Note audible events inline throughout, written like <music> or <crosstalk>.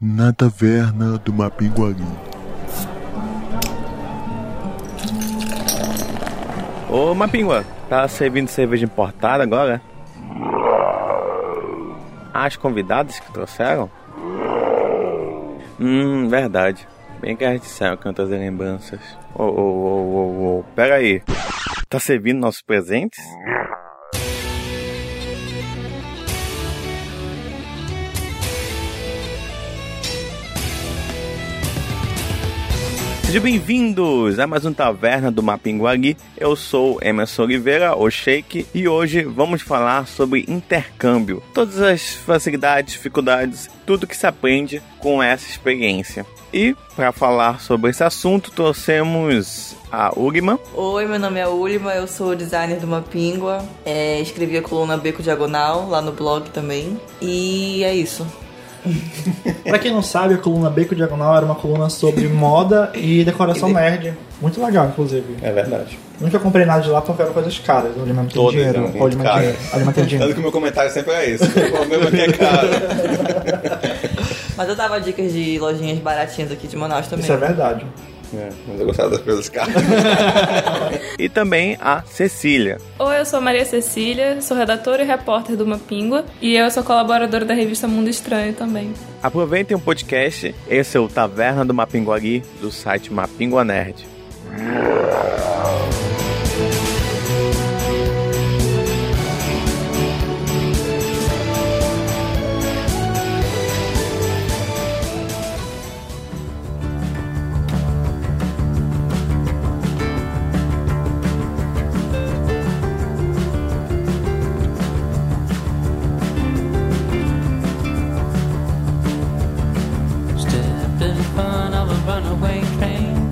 na taverna do Mapinguari. Ô Mapingua, tá servindo cerveja importada agora? As convidadas que trouxeram? Hum, verdade. Bem que a gente saiu cantar as lembranças. Ô, ô, ô, ô, ô, pera aí. Tá servindo nossos presentes? Sejam bem-vindos a mais um Taverna do Mapinguari. Eu sou Emerson Oliveira, o Shake, e hoje vamos falar sobre intercâmbio. Todas as facilidades, dificuldades, tudo que se aprende com essa experiência. E para falar sobre esse assunto, trouxemos a Ulima. Oi, meu nome é Ulima, eu sou designer do Mapingua, é, escrevi a coluna Beco Diagonal lá no blog também. E é isso. Pra quem não sabe, a coluna Beco Diagonal era uma coluna sobre moda e decoração nerd. Muito legal, inclusive. É verdade. Nunca comprei nada de lá porque eram coisas caras. O Lima tem Todas dinheiro. eram O muito Lima tem dinheiro. Tem Tanto que o meu comentário sempre é esse. O meu aqui é caro. <laughs> Mas eu dava dicas de lojinhas baratinhas aqui de Manaus também. Isso é verdade. É, mas eu gostava das coisas caras. <laughs> E também a Cecília. Oi, eu sou Maria Cecília, sou redatora e repórter do Mapingua e eu sou colaboradora da revista Mundo Estranho também. Aproveitem o podcast. Esse é o Taverna do Mapinguari, do site Mapingua Nerd.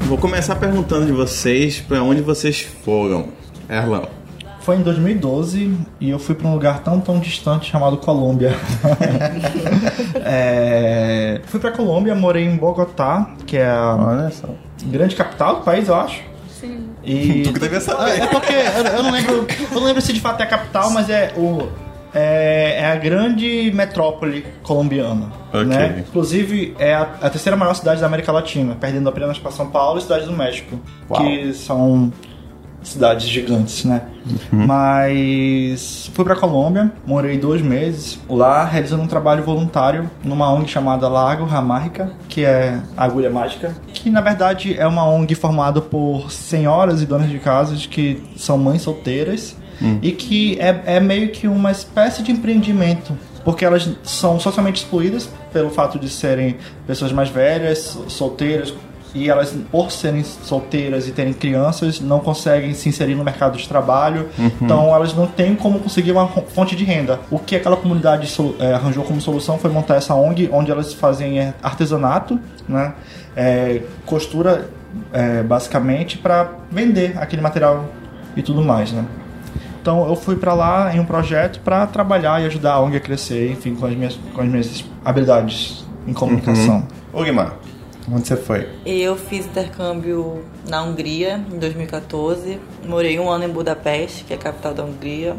Vou começar perguntando de vocês pra onde vocês foram. Erlão. Foi em 2012 e eu fui pra um lugar tão, tão distante chamado Colômbia. <laughs> É, Fui pra Colômbia, morei em Bogotá, que é a Olha só. grande capital do país, eu acho. Sim. E Tu que devia saber. É porque eu, eu não lembro, eu não lembro se de fato é a capital, mas é o é, é a grande metrópole colombiana, Ok. né? Inclusive é a, a terceira maior cidade da América Latina, perdendo apenas para São Paulo e Cidade do México, Uau. que são cidades gigantes, né? Mas fui pra Colômbia, morei dois meses lá realizando um trabalho voluntário numa ONG chamada Lago Ramárrica, que é agulha mágica, que na verdade é uma ONG formada por senhoras e donas de casas que são mães solteiras e que é, é meio que uma espécie de empreendimento. Porque elas são socialmente excluídas pelo fato de serem pessoas mais velhas, solteiras, e elas, por serem solteiras e terem crianças, não conseguem se inserir no mercado de trabalho, então elas não têm como conseguir uma fonte de renda. O que aquela comunidade eh, arranjou como solução foi montar essa ONG, onde elas fazem eh, artesanato, né, eh, costura, eh, basicamente, para vender aquele material e tudo mais, né. Então eu fui pra lá em um projeto para trabalhar e ajudar a ONG a crescer, enfim, com as minhas, com as minhas habilidades em comunicação. Ô Guimar, onde você foi? Eu fiz intercâmbio na Hungria em 2014. Morei um ano em Budapeste, que é a capital da Hungria.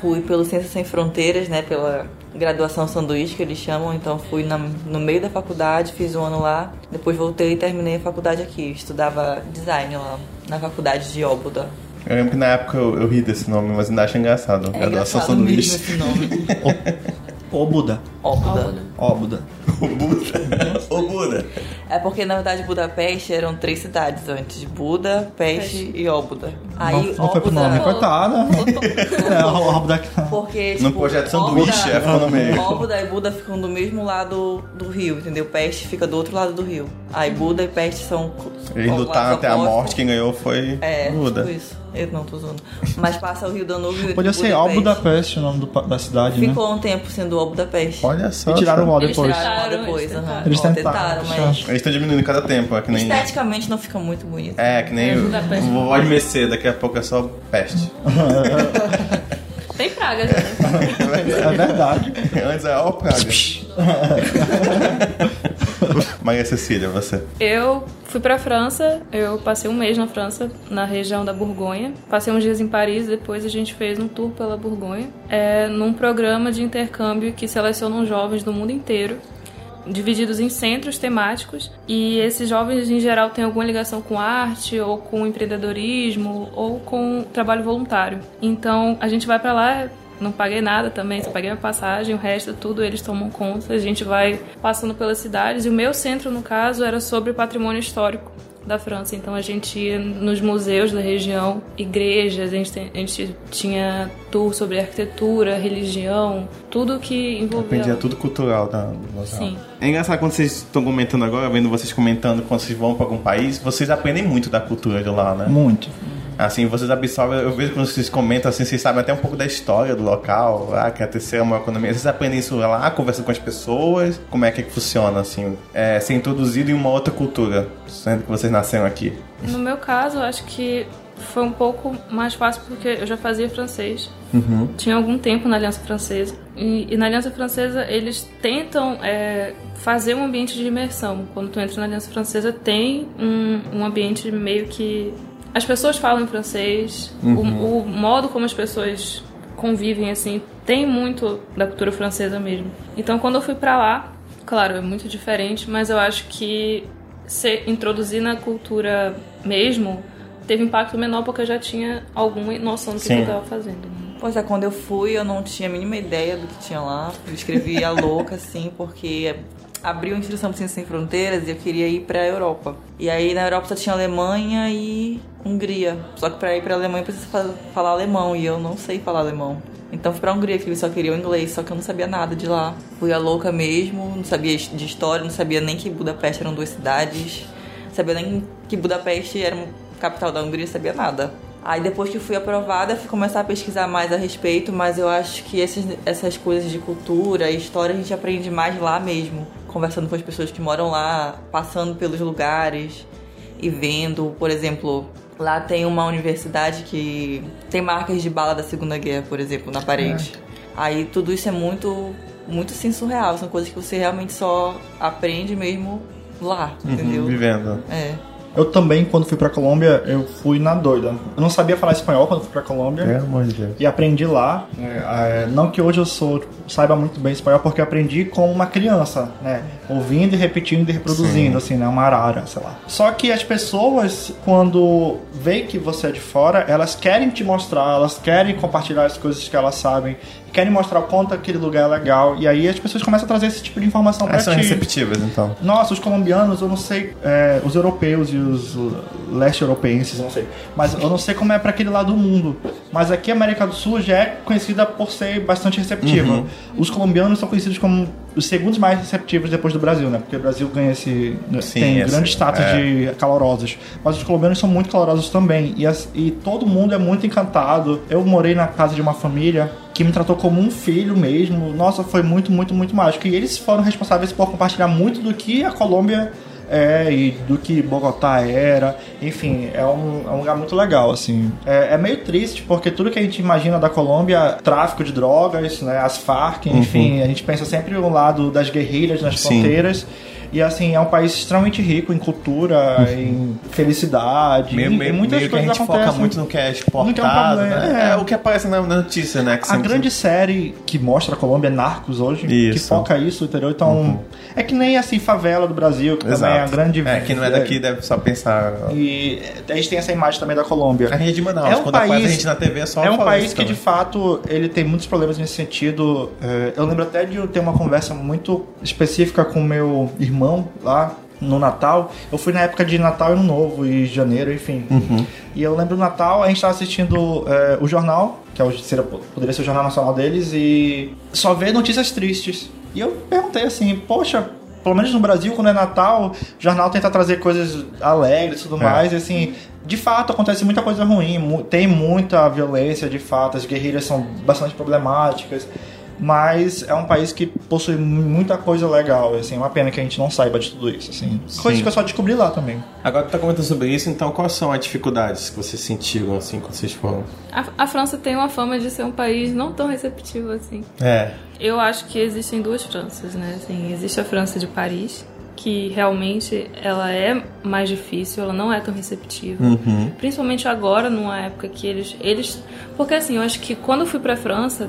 Fui pelo Ciências Sem Fronteiras, né? Pela graduação sanduíche que eles chamam. Então fui na- no meio da faculdade, fiz um ano lá. Depois voltei e terminei a faculdade aqui. Estudava design lá na faculdade de Óbuda. Eu lembro que na época eu, eu ri desse nome, mas ainda acho engraçado. É Graduação engraçado mesmo sanduíche. esse nome. Ô Buda, Óbuda. ó Buda. O Buda. Ô Buda. É porque, na verdade, Budapeste eram três cidades antes. Buda, Peste e Óbuda. Aí, não, não foi pro Óbuda- nome, coitada. <laughs> É, o Buda. Porque, No tipo, projeto sanduíche, é, ficou no meio. Óbuda e Buda ficam do mesmo lado do rio, entendeu? Peste fica do outro lado do rio. Aí Buda e Peste são... Eles lutaram até a morte, quem ganhou foi É, Buda. tipo isso. Eu não tô zoando. Mas passa o rio Danúbio Podia ser Peste. Budapeste o nome do da cidade, né? Ficou um tempo sendo Ó Budapeste. Olha só. E tiraram o Eles depois. tiraram. Tiraram depois, Eles tentaram. Eles tentaram, mas... Eles estão diminuindo cada tempo, é que nem. Esteticamente não fica muito bonito. É, que nem o. Voz Mercê, daqui a pouco é só peste. <laughs> Tem praga já, né? <laughs> É verdade. Antes é ó praga. <laughs> <laughs> Maria Cecília, você. Eu fui pra França, eu passei um mês na França, na região da Borgonha. Passei uns dias em Paris, depois a gente fez um tour pela Borgonha, é, num programa de intercâmbio que selecionam jovens do mundo inteiro divididos em centros temáticos e esses jovens em geral têm alguma ligação com arte ou com empreendedorismo ou com trabalho voluntário. Então a gente vai para lá não paguei nada também, só paguei a passagem, o resto tudo eles tomam conta. A gente vai passando pelas cidades e o meu centro, no caso, era sobre patrimônio histórico da França. Então a gente ia nos museus da região, igrejas, a gente, a gente tinha tour sobre arquitetura, religião, tudo que envolvia. Aprendi tudo cultural da, local. Sim. É engraçado quando vocês estão comentando agora, vendo vocês comentando quando vocês vão para algum país, vocês aprendem muito da cultura de lá, né? Muito. Assim, vocês absorvem, eu vejo quando vocês comentam assim, vocês sabem até um pouco da história do local, ah, que é a terceira maior economia. Vocês aprendem isso lá, conversando com as pessoas, como é que, é que funciona, assim, é, ser introduzido em uma outra cultura, sendo que vocês nasceram aqui. No meu caso, eu acho que foi um pouco mais fácil porque eu já fazia francês. Tinha algum tempo na Aliança Francesa. E, e na Aliança Francesa, eles tentam é, fazer um ambiente de imersão. Quando tu entra na Aliança Francesa, tem um, um ambiente meio que. As pessoas falam francês, o, o modo como as pessoas convivem, assim, tem muito da cultura francesa mesmo. Então, quando eu fui pra lá, claro, é muito diferente, mas eu acho que se introduzir na cultura mesmo teve impacto menor porque eu já tinha alguma noção do que, eu tava fazendo. né? Pois é, quando eu fui, eu não tinha a mínima ideia do que tinha lá. Eu escrevi a louca, assim, porque abriu a inscrição para Sem Fronteiras e eu queria ir pra Europa. E aí na Europa só tinha Alemanha e Hungria. Só que pra ir pra Alemanha precisa fa- falar alemão e eu não sei falar alemão. Então fui pra Hungria, que eles só queriam inglês, só que eu não sabia nada de lá. Fui a louca mesmo, não sabia de história, não sabia nem que Budapeste eram duas cidades. Sabia nem que Budapeste era capital da Hungria, sabia nada. Aí depois que fui aprovada, fui começar a pesquisar mais a respeito, mas eu acho que esses, essas coisas de cultura e história a gente aprende mais lá mesmo, conversando com as pessoas que moram lá, passando pelos lugares e vendo, por exemplo, lá tem uma universidade que tem marcas de bala da Segunda Guerra, por exemplo, na parede. Aí tudo isso é muito, muito assim, surreal, são coisas que você realmente só aprende mesmo lá, entendeu? Vivendo. É. Eu também, quando fui pra Colômbia, eu fui na doida. Eu não sabia falar espanhol quando fui pra Colômbia. Pelo amor de Deus. E aprendi lá. É, é, não que hoje eu sou, saiba muito bem espanhol, porque aprendi como uma criança, né? Ouvindo e repetindo e reproduzindo, assim, né? Uma arara, sei lá. Só que as pessoas, quando veem que você é de fora, elas querem te mostrar, elas querem compartilhar as coisas que elas sabem, querem mostrar o quanto aquele lugar é legal. E aí as pessoas começam a trazer esse tipo de informação pra são ti. receptivas, então. Nossa, os colombianos, eu não sei, é, os europeus e os leste-europeenses, eu não sei. Mas eu não sei como é pra aquele lado do mundo. Mas aqui a América do Sul já é conhecida por ser bastante receptiva. Uhum. Os colombianos são conhecidos como os segundos mais receptivos depois do Brasil, né? Porque o Brasil ganha esse. Sim, tem esse- grande status é. de calorosos. Mas os colombianos são muito calorosos também. E, as- e todo mundo é muito encantado. Eu morei na casa de uma família que me tratou como um filho mesmo. Nossa, foi muito, muito, muito mágico. E eles foram responsáveis por compartilhar muito do que a Colômbia é e do que Bogotá era. Enfim, é um, é um lugar muito legal, assim. É, é meio triste, porque tudo que a gente imagina da Colômbia, tráfico de drogas, né, as Farc, enfim, a gente pensa sempre o lado das guerrilhas nas Sim. fronteiras. E assim, é um país extremamente rico em cultura, em felicidade, Meio, meio, muitas meio que a coisas gente foca acontecem. muito no que é Não tem um exportado, né? é. É o que aparece na notícia, né? Que A grande série que mostra a Colômbia é Narcos hoje, que Isso. Uhum. foca isso, entendeu? Então, é que nem assim favela do Brasil, que também é a grande É, quem não é daqui deve só pensar. E a gente tem essa imagem também da Colômbia. A rede de Manaus, É um quando aparece país- a gente na TV é só É um país que de também. fato ele tem muitos problemas nesse sentido. É, eu lembro até de ter uma conversa muito específica com meu irmão lá no Natal. Eu fui na época de Natal e Ano Novo e janeiro, enfim. Uhum. E eu lembro do Natal, a gente estava assistindo é, o jornal, que é o, seria- poderia ser o jornal nacional deles, e só vê notícias tristes. E eu perguntei assim, poxa. Pelo menos no Brasil, quando é Natal, o jornal tenta trazer coisas alegres e tudo É. mais. E assim, de fato acontece muita coisa ruim, tem muita violência, de fato, as guerrilhas são bastante problemáticas, mas é um país que possui muita coisa legal, assim, é uma pena que a gente não saiba de tudo isso, assim. Coisas que eu só descobri lá também. Agora que tu tá comentando sobre isso, então quais são as dificuldades que vocês sentiram assim quando vocês foram? A, a França tem uma fama de ser um país não tão receptivo assim. É. Eu acho que existem duas Franças, né? Assim, existe a França de Paris, que realmente ela é mais difícil, ela não é tão receptiva. Uhum. Principalmente agora, numa época que eles, eles, porque assim, eu acho que quando eu fui pra França,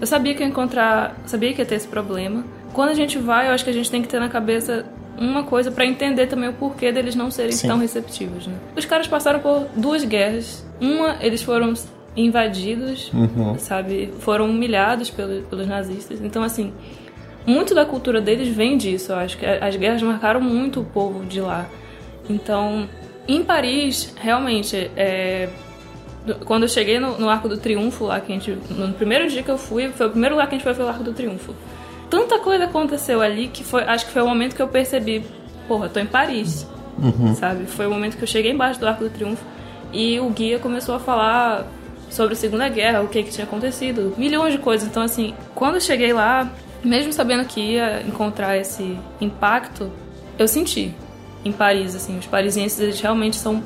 eu sabia que ia encontrar, sabia que ia ter esse problema. quando a gente vai, eu acho que a gente tem que ter na cabeça uma coisa pra entender também o porquê deles não serem Sim. tão receptivos, né? Os caras passaram por duas guerras. Uma, eles foram invadidos, sabe? Foram humilhados pelo- pelos nazistas. Então, assim, muito da cultura deles vem disso, eu acho que as guerras marcaram muito o povo de lá. Então, em Paris, realmente, é, quando eu cheguei no, no Arco do Triunfo lá, que a gente, no primeiro dia que eu fui, foi o primeiro lugar que a gente foi foi o Arco do Triunfo. Tanta coisa aconteceu ali que foi, acho que foi o momento que eu percebi, porra, tô em Paris, sabe? Foi o momento que eu cheguei embaixo do Arco do Triunfo e o guia começou a falar sobre a Segunda Guerra, o que que tinha acontecido, milhões de coisas. Então, assim, quando eu cheguei lá, mesmo sabendo que ia encontrar esse impacto, eu senti em Paris, assim, os parisienses eles realmente são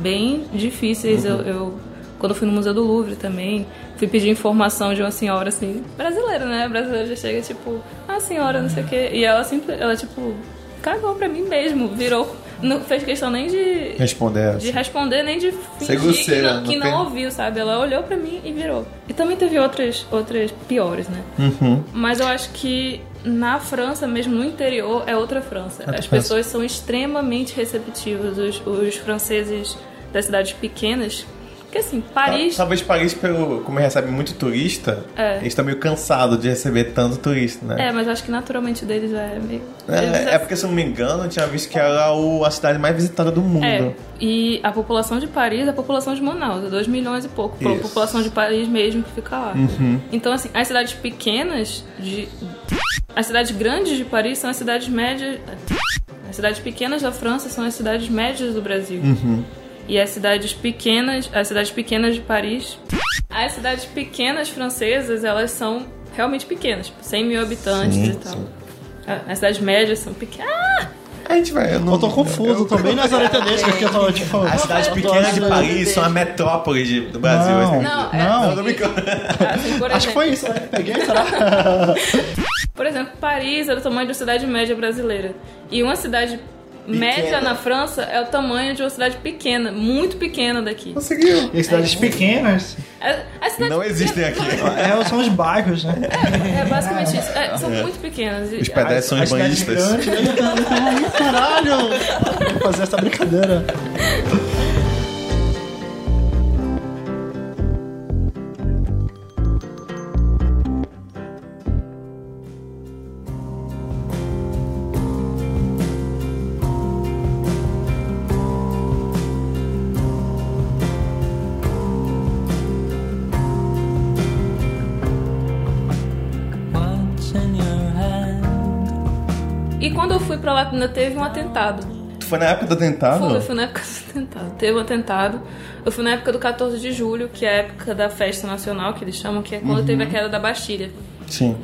bem difíceis. Eu, eu- quando eu fui no Museu do Louvre também, fui pedir informação de uma senhora assim, brasileira, né? Brasileira já chega tipo, ah, senhora, não sei o quê. E ela sempre, ela tipo, cagou pra mim mesmo, virou, não fez questão nem de Responder de responder nem de fingir que não, que não ouviu, sabe? Ela olhou pra mim e virou. E também teve outras, outras piores, né? Uhum. Mas eu acho que na França, mesmo no interior, é outra França. Outra As França. pessoas são extremamente receptivas, os, os franceses das cidades pequenas. Porque assim, Paris. Talvez Paris, pelo, como recebe muito turista, É. eles estão meio cansados de receber tanto turista, né? É, mas acho que naturalmente deles já é meio. eles É, já- é porque, se eu não me engano, eu tinha visto que era o- a cidade mais visitada do mundo. É, e a população de Paris é a população de Manaus, é 2 milhões e pouco. A Isso. Uhum. população de Paris mesmo que fica lá. Então, assim, as cidades pequenas de. As cidades grandes de Paris são as cidades médias. As cidades pequenas da França são as cidades médias do Brasil. Uhum. E as cidades pequenas. As cidades pequenas de Paris. As cidades pequenas francesas, elas são realmente pequenas, tipo, 100 mil habitantes Sim, e tal. sim. As cidades médias são pequenas. Ah! A gente vai. Eu, não, Eu tô confuso, tô bem nas orientadeiras porque eu tô tipo. A cidade Eu pequena tô- de Paris são a metrópole de- do Brasil. Não. assim. Não, é. Não. Não, tô brincando. <laughs> Assim, Acho que foi isso, né? Peguei, será? <laughs> Por exemplo, Paris é do tamanho de uma cidade média brasileira. E uma cidade média na França é o tamanho de uma cidade pequena, muito pequena daqui. Conseguiu. E cidades pequenas É- As cidades Não existem aqui. é, são os bairros, né? É basicamente isso. É, são muito pequenas. Os pedestres são As banhistas. Ai, caralho! Vou fazer essa brincadeira. Ainda teve um atentado. Tu foi na época do atentado? Foi, eu fui na época do atentado. Teve um atentado. Eu fui na época do 14 de julho, que é a época da festa nacional, que eles chamam, que é quando teve a queda da Bastilha. Sim,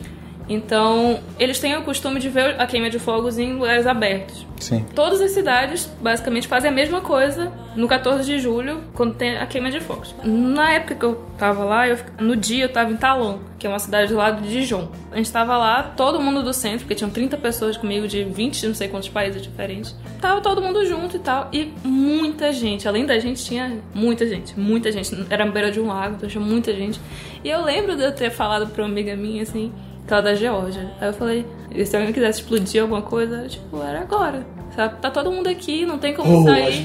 Então, eles têm o costume de ver a queima de fogos em lugares abertos. sim. Todas as cidades basicamente fazem a mesma coisa no 14 de julho, quando tem a queima de fogos. Na época que eu tava lá, eu, no dia eu tava em Talon, que é uma cidade do lado de Dijon. A gente tava lá, todo mundo do centro, porque tinham 30 pessoas comigo de 20, não sei quantos países diferentes. Tava todo mundo junto e tal, e muita gente. Além da gente, tinha muita gente, muita gente. Era na beira de um lago, então tinha muita gente. E eu lembro de eu ter falado pra uma amiga minha assim, que ela é da Geórgia. Aí eu falei, e se alguém quisesse explodir alguma coisa, tipo, era agora. Sabe? Tá todo mundo aqui, não tem como sair.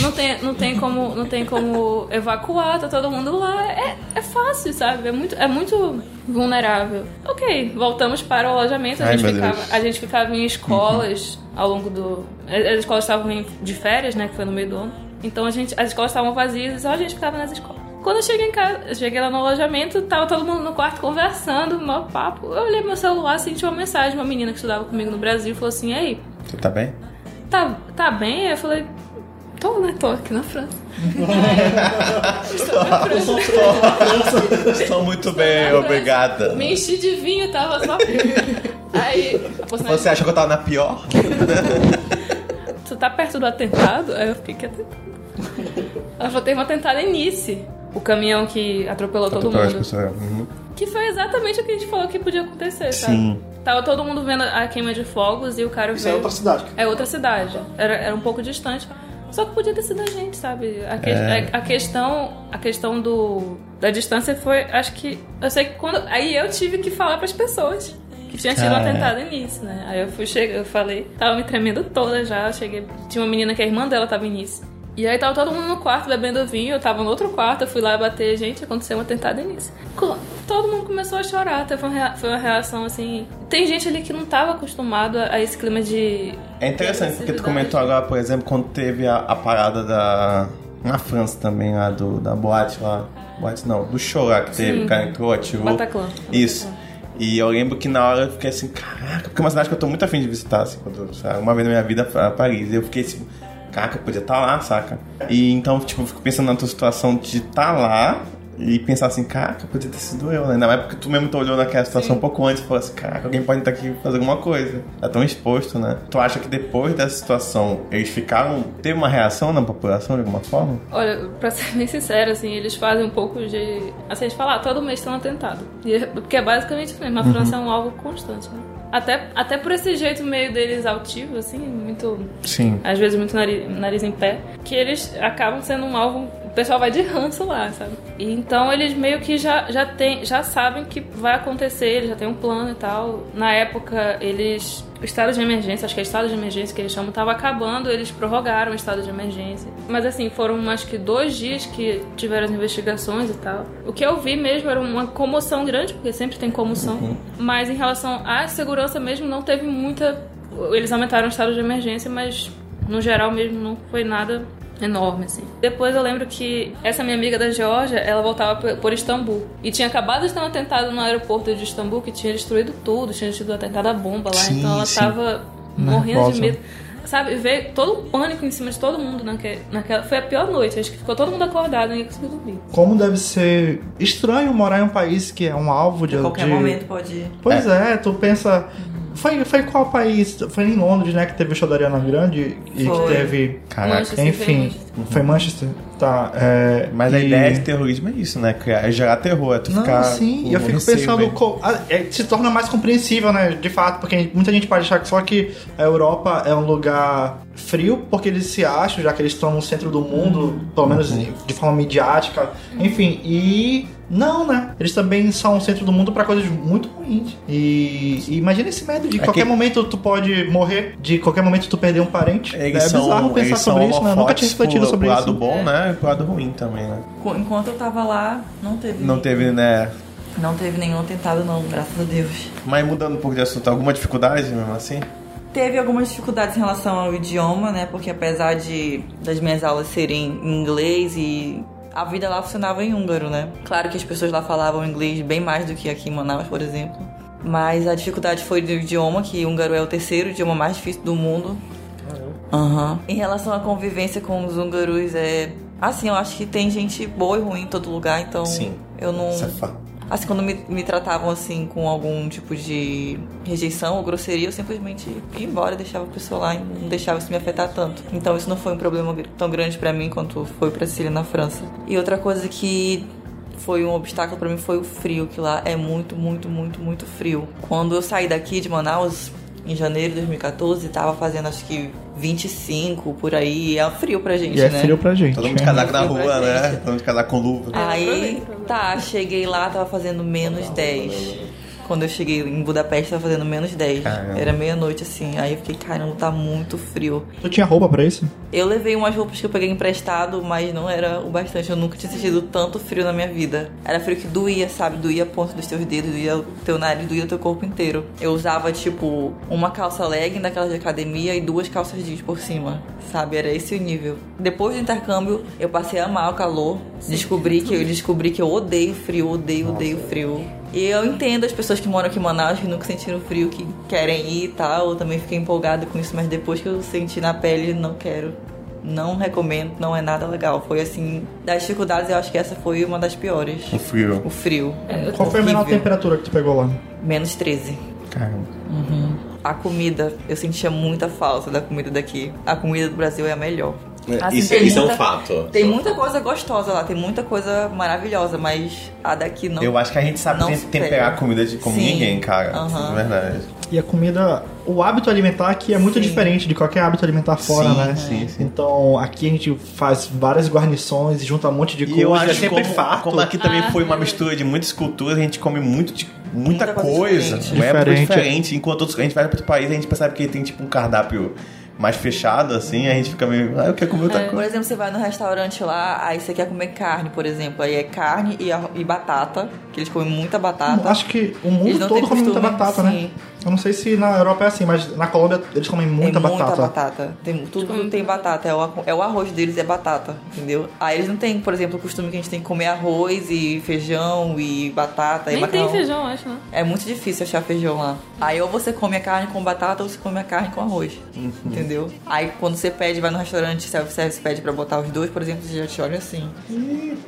Não tem, não tem como, não tem como evacuar, tá todo mundo lá. É, é fácil, sabe? É muito, é muito vulnerável. Ok, voltamos para o alojamento. A Ai, gente, ficava, Deus. a gente ficava em escolas ao longo do. As escolas estavam de férias, né? Que foi no meio do ano. Então a gente, as escolas estavam vazias e só a gente ficava nas escolas. Quando eu cheguei em casa, eu cheguei lá no alojamento, tava todo mundo no quarto conversando, maior papo. Eu olhei meu celular, senti uma mensagem de uma menina que estudava comigo no Brasil e falou assim: Ei, Tu tá bem? tá, tá bem? Eu falei, tô, né? Tô aqui na França. Estou na França. Estou muito bem, Na França. obrigada. Me enchi de vinho, tava só. Aí, Você acha que eu tava na pior? tu tá perto do atentado? Aí eu fiquei que atentado. Ela falou, teve um atentado em Nice. O caminhão que atropelou todo as mundo. pessoas- uhum. Que foi exatamente o que a gente falou que podia acontecer, sabe? Sim. Tava todo mundo vendo a queima de fogos e o cara Isso é veio... outra cidade. É outra cidade. Era, era um pouco distante. Só que podia ter sido a gente, sabe? A, que- É. a- questão, a questão do, da distância foi, acho que. Eu sei que quando. Aí eu tive que falar pras pessoas que tinha tido um atentado Nice, né? Aí eu fui chegar, eu falei, tava me tremendo toda já, eu cheguei, tinha uma menina que a irmã dela tava Nice. E aí tava todo mundo no quarto bebendo vinho, eu tava no outro quarto, eu fui lá bater, gente, aconteceu um atentado. Co- Todo mundo começou a chorar, rea- foi uma reação assim. Tem gente ali que não tava acostumado a esse clima de. É interessante porque tu comentou agora, por exemplo, quando teve a, a parada da. Na França também, lá do, da boate lá. Boate não, do show lá que teve, Sim. o cara entrou, atirou. Bataclan. Isso. E eu lembro que na hora eu fiquei assim, caraca, porque é uma cidade que eu tô muito afim de visitar, assim, quando, sabe, uma vez na minha vida a Paris. Eu fiquei assim, caraca, eu podia estar lá, saca? E então, tipo, eu fico pensando na tua situação de estar lá e pensar assim, caraca, podia ter sido eu, né? Na época tu mesmo tu olhou naquela situação um pouco antes e falou assim, caraca, alguém pode estar aqui fazer alguma coisa. Tá tão exposto, né? Tu acha que depois dessa situação eles ficaram. Teve uma reação na população de alguma forma? Olha, pra ser bem sincero, assim, eles fazem um pouco de. Assim, a gente fala, ah, todo mês tem um atentado. E é- porque é basicamente isso mesmo, a França é um alvo constante, né? Até, até por esse jeito meio deles altivo, assim, muito. Sim. Às vezes muito nariz, nariz em pé, que eles acabam sendo um alvo. O pessoal vai de ranço lá, sabe? E então eles meio que já, já, tem, já sabem que vai acontecer, eles já têm um plano e tal. Na época, eles. O estado de emergência, acho que é estado de emergência que eles chamam, estava acabando, eles prorrogaram o estado de emergência. Mas assim, foram acho que dois dias que tiveram as investigações e tal. O que eu vi mesmo era uma comoção grande, porque sempre tem comoção. Mas em relação à segurança mesmo, não teve muita. Eles aumentaram o estado de emergência, mas no geral mesmo não foi nada enorme, assim. Depois eu lembro que essa minha amiga da Geórgia, ela voltava por- Istambul. E tinha acabado de ter um atentado no aeroporto de Istambul que tinha destruído tudo, tinha tido um atentado à bomba lá. Sim, então ela sim. tava morrendo Nervosa. de medo. Sabe, veio todo o pânico em cima de todo mundo naque- naquela. Foi a pior noite, acho que ficou todo mundo acordado, ninguém conseguiu dormir. Como deve ser estranho morar em um país que é um alvo de. A qualquer de- momento pode ir. Pois é, tu pensa. Foi, foi qual país? Foi em Londres, né? Que teve o show da Ariana Grande e Foi. que teve. Caraca. Manchester, Enfim, foi Manchester. Tá. É, Mas a e- ideia de terrorismo é isso, né? É gerar terror, é tu Não, ficar. sim, e eu fico pensando, co- é, se torna mais compreensível, né, de fato, porque muita gente pode achar que só que a Europa é um lugar frio, porque eles se acham, já que eles estão no centro do mundo, pelo menos Uhum. de forma midiática, enfim, e não, né, eles também são o centro do mundo pra coisas muito ruins, e, e imagina esse medo de É qualquer que- momento tu pode morrer, de qualquer momento tu perder um parente, Eles é são, bizarro pensar eles sobre são isso, né, eu nunca tinha refletido sobre isso. lado bom, né? E pro lado ruim também, né? Enquanto eu tava lá, não teve. Não teve, né? Não teve nenhum atentado, não, graças a Deus. Mas mudando um pouco de assunto, alguma dificuldade mesmo assim? Teve algumas dificuldades em relação ao idioma, né? Porque apesar de das minhas aulas serem em inglês e a vida lá funcionava em húngaro, né? Claro que as pessoas lá falavam inglês bem mais do que aqui em Manaus, por exemplo. Mas a dificuldade foi do idioma, que húngaro é o terceiro idioma mais difícil do mundo. Aham. Em relação à convivência com os húngaros, é. Assim, eu acho que tem gente boa e ruim em todo lugar, então. Sim. Eu não. Fato. Assim, quando me, me tratavam assim com algum tipo de rejeição ou grosseria, eu simplesmente ia embora, deixava a pessoa lá e não deixava isso me afetar tanto. Então isso não foi um problema tão grande pra mim quanto foi pra Cecília na França. E outra coisa que foi um obstáculo pra mim foi o frio, que lá é muito, muito, muito, muito frio. Quando eu saí daqui de Manaus em janeiro de 2014, tava fazendo acho que 25 por aí, é frio pra gente, E é né? frio pra gente. Todo mundo de casaco na Frio pra rua, né? gente. Todo mundo de casaco com luva. Aí, tá, cheguei lá, tava fazendo menos 10. Quando eu cheguei em Budapeste, tava fazendo menos 10. Caramba. Era meia-noite, assim. Aí eu fiquei, caramba, tá muito frio. Tu tinha roupa pra isso? Eu levei umas roupas que eu peguei emprestado, mas não era o bastante. Eu nunca tinha sentido tanto frio na minha vida. Era frio que doía, sabe? Doía a ponta dos teus dedos, doía o teu nariz, doía o teu corpo inteiro. Eu usava, tipo, uma calça legging daquela de academia e duas calças jeans por cima, sabe? Era esse o nível. Depois do intercâmbio, eu passei a amar o calor. Descobri que eu descobri que eu odeio frio, odeio, odeio frio. E eu entendo as pessoas que moram aqui em Manaus, que nunca sentiram frio, que querem ir e tal. Eu também fiquei empolgada com isso, mas depois que eu senti na pele, não quero. Não recomendo, não é nada legal. Foi assim, das dificuldades, eu acho que essa foi uma das piores. O frio. O frio. Qual foi a menor temperatura que tu pegou lá? Menos 13. Caramba. A comida, eu sentia muita falta da comida daqui. A comida do Brasil é a melhor. Assim, isso, isso é um fato. Tem muita coisa gostosa lá, tem muita coisa maravilhosa, mas a daqui não. Eu acho que a gente sabe Não tem- temperar a comida de como Sim. ninguém, cara. Isso é verdade. E a comida, o hábito alimentar aqui é muito Sim. diferente de qualquer hábito alimentar fora, Sim, né? sim, sim. Então aqui a gente faz várias guarnições e junta um monte de E coisa, eu é acho que sempre como, farto. como aqui também Ah, foi uma é. mistura de muitas culturas, a gente come muito de muita, Muita coisa coisa, diferente. uma época Diferente. diferente. Enquanto outros, a gente vai para outro país, a gente percebe que tem tipo um cardápio mais fechado, assim, a gente fica meio. Ah, eu quero comer outra Por coisa. exemplo, você vai no restaurante lá, aí você quer comer carne, por exemplo. Aí é carne e, arro- e batata, que eles comem muita batata. Acho que o mundo todo come muita batata, né? Eu não sei se na Europa é assim, mas na Colômbia eles comem muita tem batata. muita batata. Tem, tudo tem batata. É o, é o arroz deles é batata, entendeu? Aí eles não têm, por exemplo, o costume que a gente tem que comer arroz e feijão e batata e Nem tem macarrão. feijão, acho, né? É muito difícil achar feijão lá. Aí ou você come a carne com batata ou você come a carne com arroz. Uhum. Entendeu? Aí quando você pede, vai no restaurante, self-service, pede pra botar os dois, por exemplo, você já te olha assim.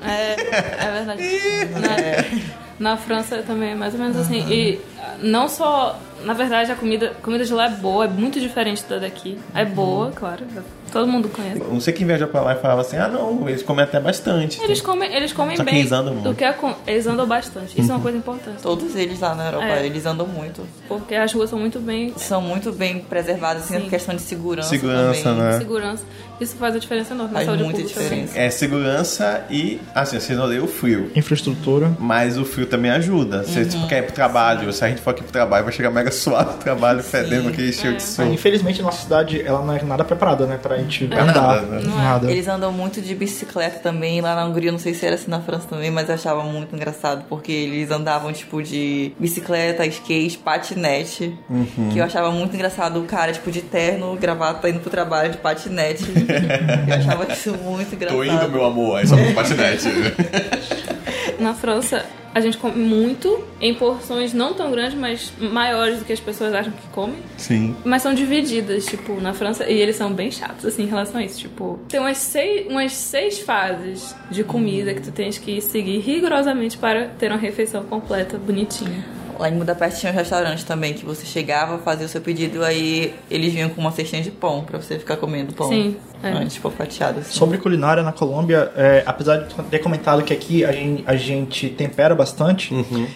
É, é verdade. <laughs> Na, na França também é mais ou menos assim. E não só. Na verdade, a comida, comida de lá é boa, é muito diferente da daqui. É boa, claro. Todo mundo conhece. Não sei quem viajou pra lá e falava assim: ah, não, eles comem até bastante. Eles comem, eles comem Só que bem. eles andam muito. do que eles andam bastante. Isso é uma coisa importante. Todos eles lá na Europa, É. eles andam muito. Porque as ruas são muito bem São muito bem preservados, assim, Sim. na questão de segurança, Segurança, também. né? segurança. Isso faz a diferença enorme na Faz saúde muita pública. diferença. É segurança e, assim, vocês odeiam o frio. Infraestrutura. Mas o frio também ajuda. Você Uhum. tipo, quer ir pro trabalho, se a gente for aqui pro trabalho, vai chegar mega <laughs> suado do trabalho, fedendo aquele cheio de Ah, sol. infelizmente, a nossa cidade ela não é nada preparada, né? Pra gente É. andar. Nada, né? Não é. Nada. Eles andam muito de bicicleta também. Lá na Hungria, não sei se era assim na França também, mas eu achava muito engraçado. Porque eles andavam, tipo, de bicicleta, skate, patinete. Uhum. Que eu achava muito engraçado o cara, tipo, de terno, gravata, indo pro trabalho de patinete. <laughs> eu achava isso muito engraçado. amor, aí só pro patinete. <laughs> Na França, a gente come muito em porções não tão grandes, mas maiores do que as pessoas acham que comem. Sim. Mas são divididas, tipo, na França. E eles são bem chatos, assim, em relação a isso. Tipo, tem umas seis, umas seis fases de comida que tu tens que seguir rigorosamente para ter uma refeição completa, bonitinha. Lá em Budapeste tinha um restaurante também, que você chegava, fazia o seu pedido, aí eles vinham com uma cestinha de pão pra você ficar comendo pão. Sim, é. Antes, tipo, fatiado, assim. Sobre culinária na Colômbia, é, apesar de ter comentado que aqui a gente, a gente tempera bastante,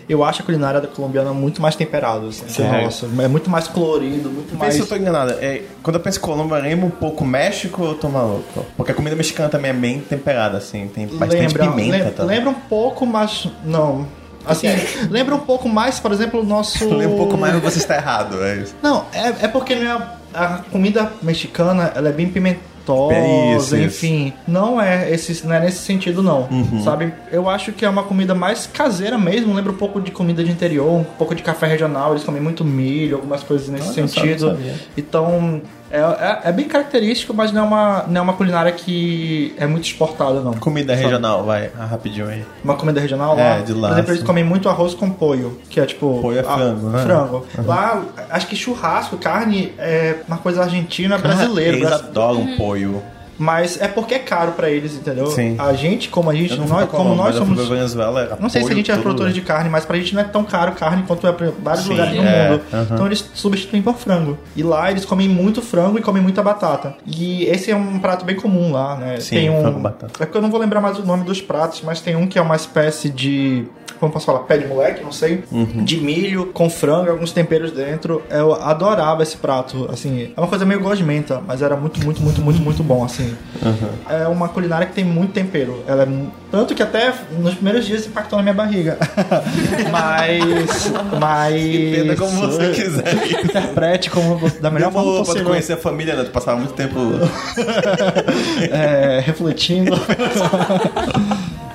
eu acho a culinária da colombiana muito mais temperada. Assim, que Sério? nossa, é muito mais colorido, muito Vê mais. se eu tô enganado. É, quando eu penso em Colômbia, eu lembro um pouco México ou eu tô maluco? Porque a comida mexicana também é bem temperada, assim. Tem bastante lembra, pimenta lem- também. lembra um pouco, mas não. Assim, lembra um pouco mais, por exemplo, o nosso. <laughs> Lembra um pouco mais, mas você está errado. É isso. Não, é, é porque não é a, comida mexicana ela é bem pimentosa, É isso, enfim. Não é esse, não é nesse sentido, não. Uhum. Sabe? Eu acho que é uma comida mais caseira mesmo. Lembra um pouco de comida de interior, um pouco de café regional. Eles comem muito milho, algumas coisas nesse Olha sentido. Então. É, é, é bem característico, mas não é, uma, não é uma culinária que é muito exportada, não. Comida Sabe? regional, vai, ah, rapidinho aí. Uma comida regional É, lá. de lá, Por exemplo, eles comem muito arroz com poio, que é tipo. Poio é a- frango, né? Frango. Lá, acho que churrasco, carne é uma coisa argentina brasileira. Eles adoram polho. Mas é porque é caro pra eles, entendeu? Sim. A gente, como a gente, nós, como nós somos. Venezuela, era Não sei se a gente é tudo. produtores de carne, mas pra gente não é tão caro carne quanto é pra vários Sim, lugares no é, mundo. Então eles substituem por frango. E lá eles comem muito frango e comem muita batata. E esse é um prato bem comum lá, né? Sim, tem um. frango, batata. É porque eu não vou lembrar mais o nome dos pratos, mas tem um que é uma espécie de. Como posso falar? Pé de moleque, não sei. Uhum. De milho, com frango e alguns temperos dentro. Eu adorava esse prato. Assim, é uma coisa meio gosmenta, mas era muito, muito, muito, muito, muito bom, assim. Uhum. É uma culinária que tem muito tempero. Ela é tanto que até nos primeiros dias impactou na minha barriga. <laughs> mas. Mas. Entenda como você <laughs> quiser. Interprete como você- da melhor forma Pode possível. conhecer a família, né? Tu passava muito tempo. <laughs> é, refletindo.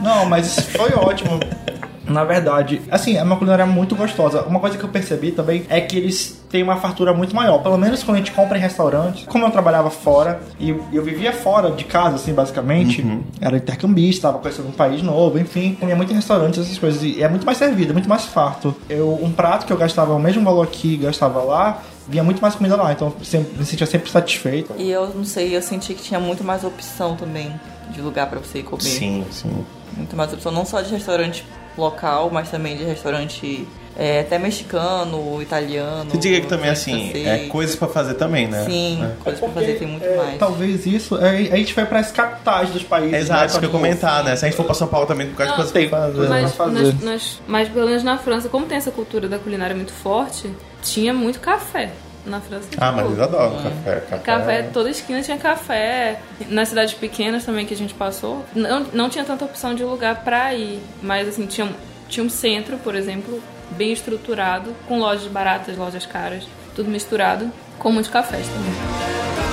Não, mas foi ótimo. Na verdade, assim, é uma culinária muito gostosa. Uma coisa que eu percebi também é que eles têm uma fartura muito maior. Pelo menos quando a gente compra em restaurantes. Como eu trabalhava fora e eu vivia fora de casa, assim, basicamente, era intercambista, estava conhecendo um país novo, enfim, comia muito em restaurantes, essas coisas. E é muito mais servido, muito mais farto. Eu, um prato que eu gastava o mesmo valor aqui gastava lá, vinha muito mais comida lá. Então eu sempre, me sentia sempre satisfeito. E eu não sei, eu senti que tinha muito mais opção também de lugar pra você ir comer. Sim, sim. Muito mais opção, não só de restaurante local, mas também de restaurante é, até mexicano, italiano. Você diria que também, assim, francês. é coisas pra fazer também, né? Sim, É. coisas pra fazer tem muito é, mais. Talvez isso. é, a gente vai para as capitais dos países. É exato, né, isso que eu comentar, né? Se a gente for pra São Paulo também, por causa de coisas pra fazer. Mas, pra fazer. nas, nas- mas pelo menos na França, como tem essa cultura da culinária muito forte, tinha muito café na França. Ah, mas eles adoram café. Café, Café, toda esquina tinha café. Nas cidades pequenas também que a gente passou, não, não tinha tanta opção de lugar pra ir. Mas assim, tinha, um- tinha um centro, por exemplo, bem estruturado, com lojas baratas, lojas caras, tudo misturado, com muitos cafés também.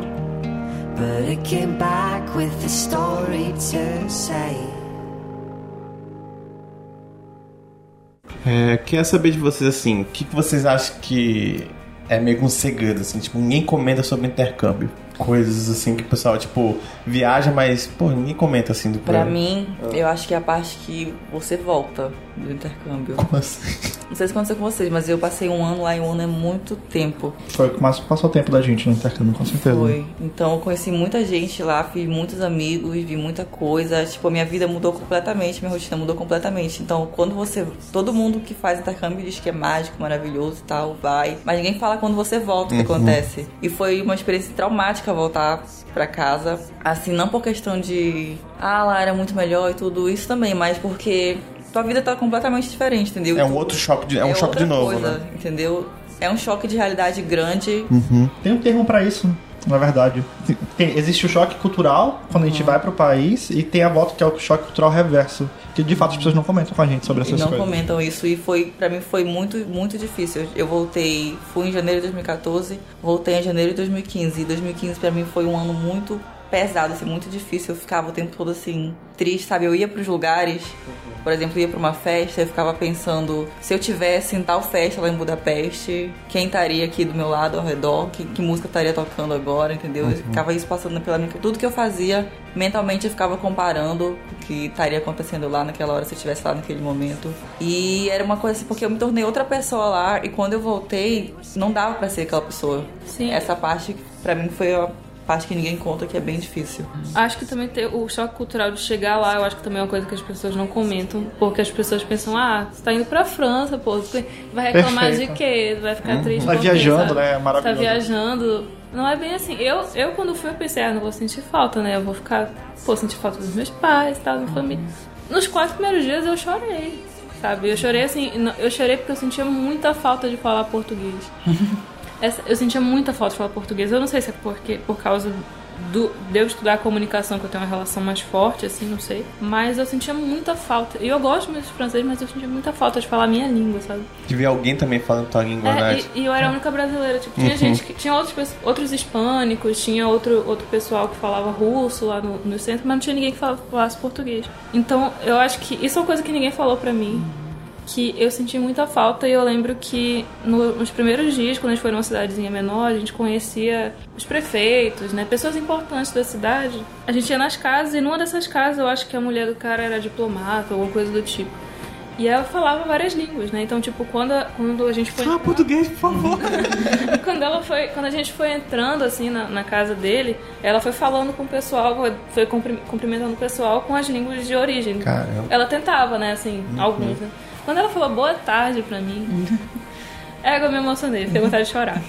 But it came back with a story to say. É, queria saber de vocês assim, o que, que vocês acham que é meio que um segredo, assim, tipo, ninguém comenta sobre intercâmbio. Coisas assim que o pessoal, tipo, viaja, mas, pô, ninguém comenta assim do Pra mim, eu acho que é a parte que você volta do intercâmbio. Como assim? <laughs> Não sei se aconteceu com vocês, mas eu passei um ano lá e um ano é muito tempo. Foi o que mais passou o tempo da gente no intercâmbio, com certeza. Foi. Então eu conheci muita gente lá, fiz muitos amigos, vi muita coisa. Tipo, a minha vida mudou completamente, minha rotina mudou completamente. Então, quando você. Todo mundo que faz intercâmbio diz que é mágico, maravilhoso e tal, vai. Mas ninguém fala quando você volta o que acontece. E foi uma experiência traumática voltar pra casa. Assim, não por questão de. Ah, lá era muito melhor e tudo isso também, mas porque. Tua vida tá completamente diferente, entendeu? É um outro choque de, é um choque de novo, coisa, né? Entendeu? É um choque de realidade grande. Tem um termo pra isso, na verdade. Tem- existe o choque cultural, quando a gente vai pro país, e tem a volta que é o choque cultural reverso. Que de fato as pessoas não comentam com a gente sobre essas não coisas. comentam isso e foi para mim foi muito muito difícil. Eu voltei, fui em janeiro de 2014, voltei em janeiro de 2015. E 2015 para mim foi um ano muito pesado, assim, muito difícil. Eu ficava o tempo todo assim triste, sabe? Eu ia pros lugares, por exemplo, ia pra uma festa, eu ficava pensando se eu tivesse em tal festa lá em Budapeste, quem estaria aqui do meu lado ao redor, que, que música eu estaria tocando agora, entendeu? Eu ficava isso passando pela minha tudo que eu fazia, mentalmente eu ficava comparando o que estaria acontecendo lá naquela hora se eu estivesse lá naquele momento. E era uma coisa assim, porque eu me tornei outra pessoa lá e quando eu voltei, não dava pra ser aquela pessoa. Sim. Essa parte pra mim foi a parte que ninguém conta que é bem difícil. Acho que também tem o choque cultural de chegar lá, eu acho que também é uma coisa que as pessoas não comentam, porque as pessoas pensam, ah, você tá indo pra França, pô, você vai reclamar Perfeito. de quê? Vai ficar triste Tá por quê, viajando, sabe? né? Tá Maravilhoso. viajando. Não é bem assim. Eu, eu quando fui, eu pensei, ah, não vou sentir falta, né? Eu vou ficar, pô, sentir falta dos meus pais tal, da minha família. Nos quatro primeiros dias eu chorei, sabe? Eu chorei assim, eu chorei porque eu sentia muita falta de falar português. <laughs> Essa- eu sentia muita falta de falar português. Eu não sei se é porque, por causa do, de eu estudar comunicação, que eu tenho uma relação mais forte, assim, não sei. Mas eu sentia muita falta. E eu gosto muito de francês, mas eu sentia muita falta de falar a minha língua, sabe? De ver alguém também falando tua língua, É, né? e, e eu era a única brasileira. Tipo, tinha gente que. Tinha outros, outros hispânicos, tinha outro, outro pessoal que falava russo lá no, no centro, mas não tinha ninguém que falasse português. Então, eu acho que isso é uma coisa que ninguém falou pra mim. Que eu senti muita falta e eu lembro que no- nos primeiros dias, quando a gente foi numa cidadezinha menor, a gente conhecia os prefeitos, né? Pessoas importantes da cidade. A gente ia nas casas e numa dessas casas eu acho que a mulher do cara era diplomata, alguma coisa do tipo. E ela falava várias línguas, né? Então, tipo, quando a, quando a gente foi. Fala português, por favor. <laughs> quando ela foi quando a gente foi entrando assim na, na casa dele ela foi falando com o pessoal foi cumpri- cumprimentando o pessoal com as línguas de origem Caramba. ela tentava né assim alguns né? Quando ela falou boa tarde pra mim <laughs> é que eu me emocionei fiquei com vontade de chorar.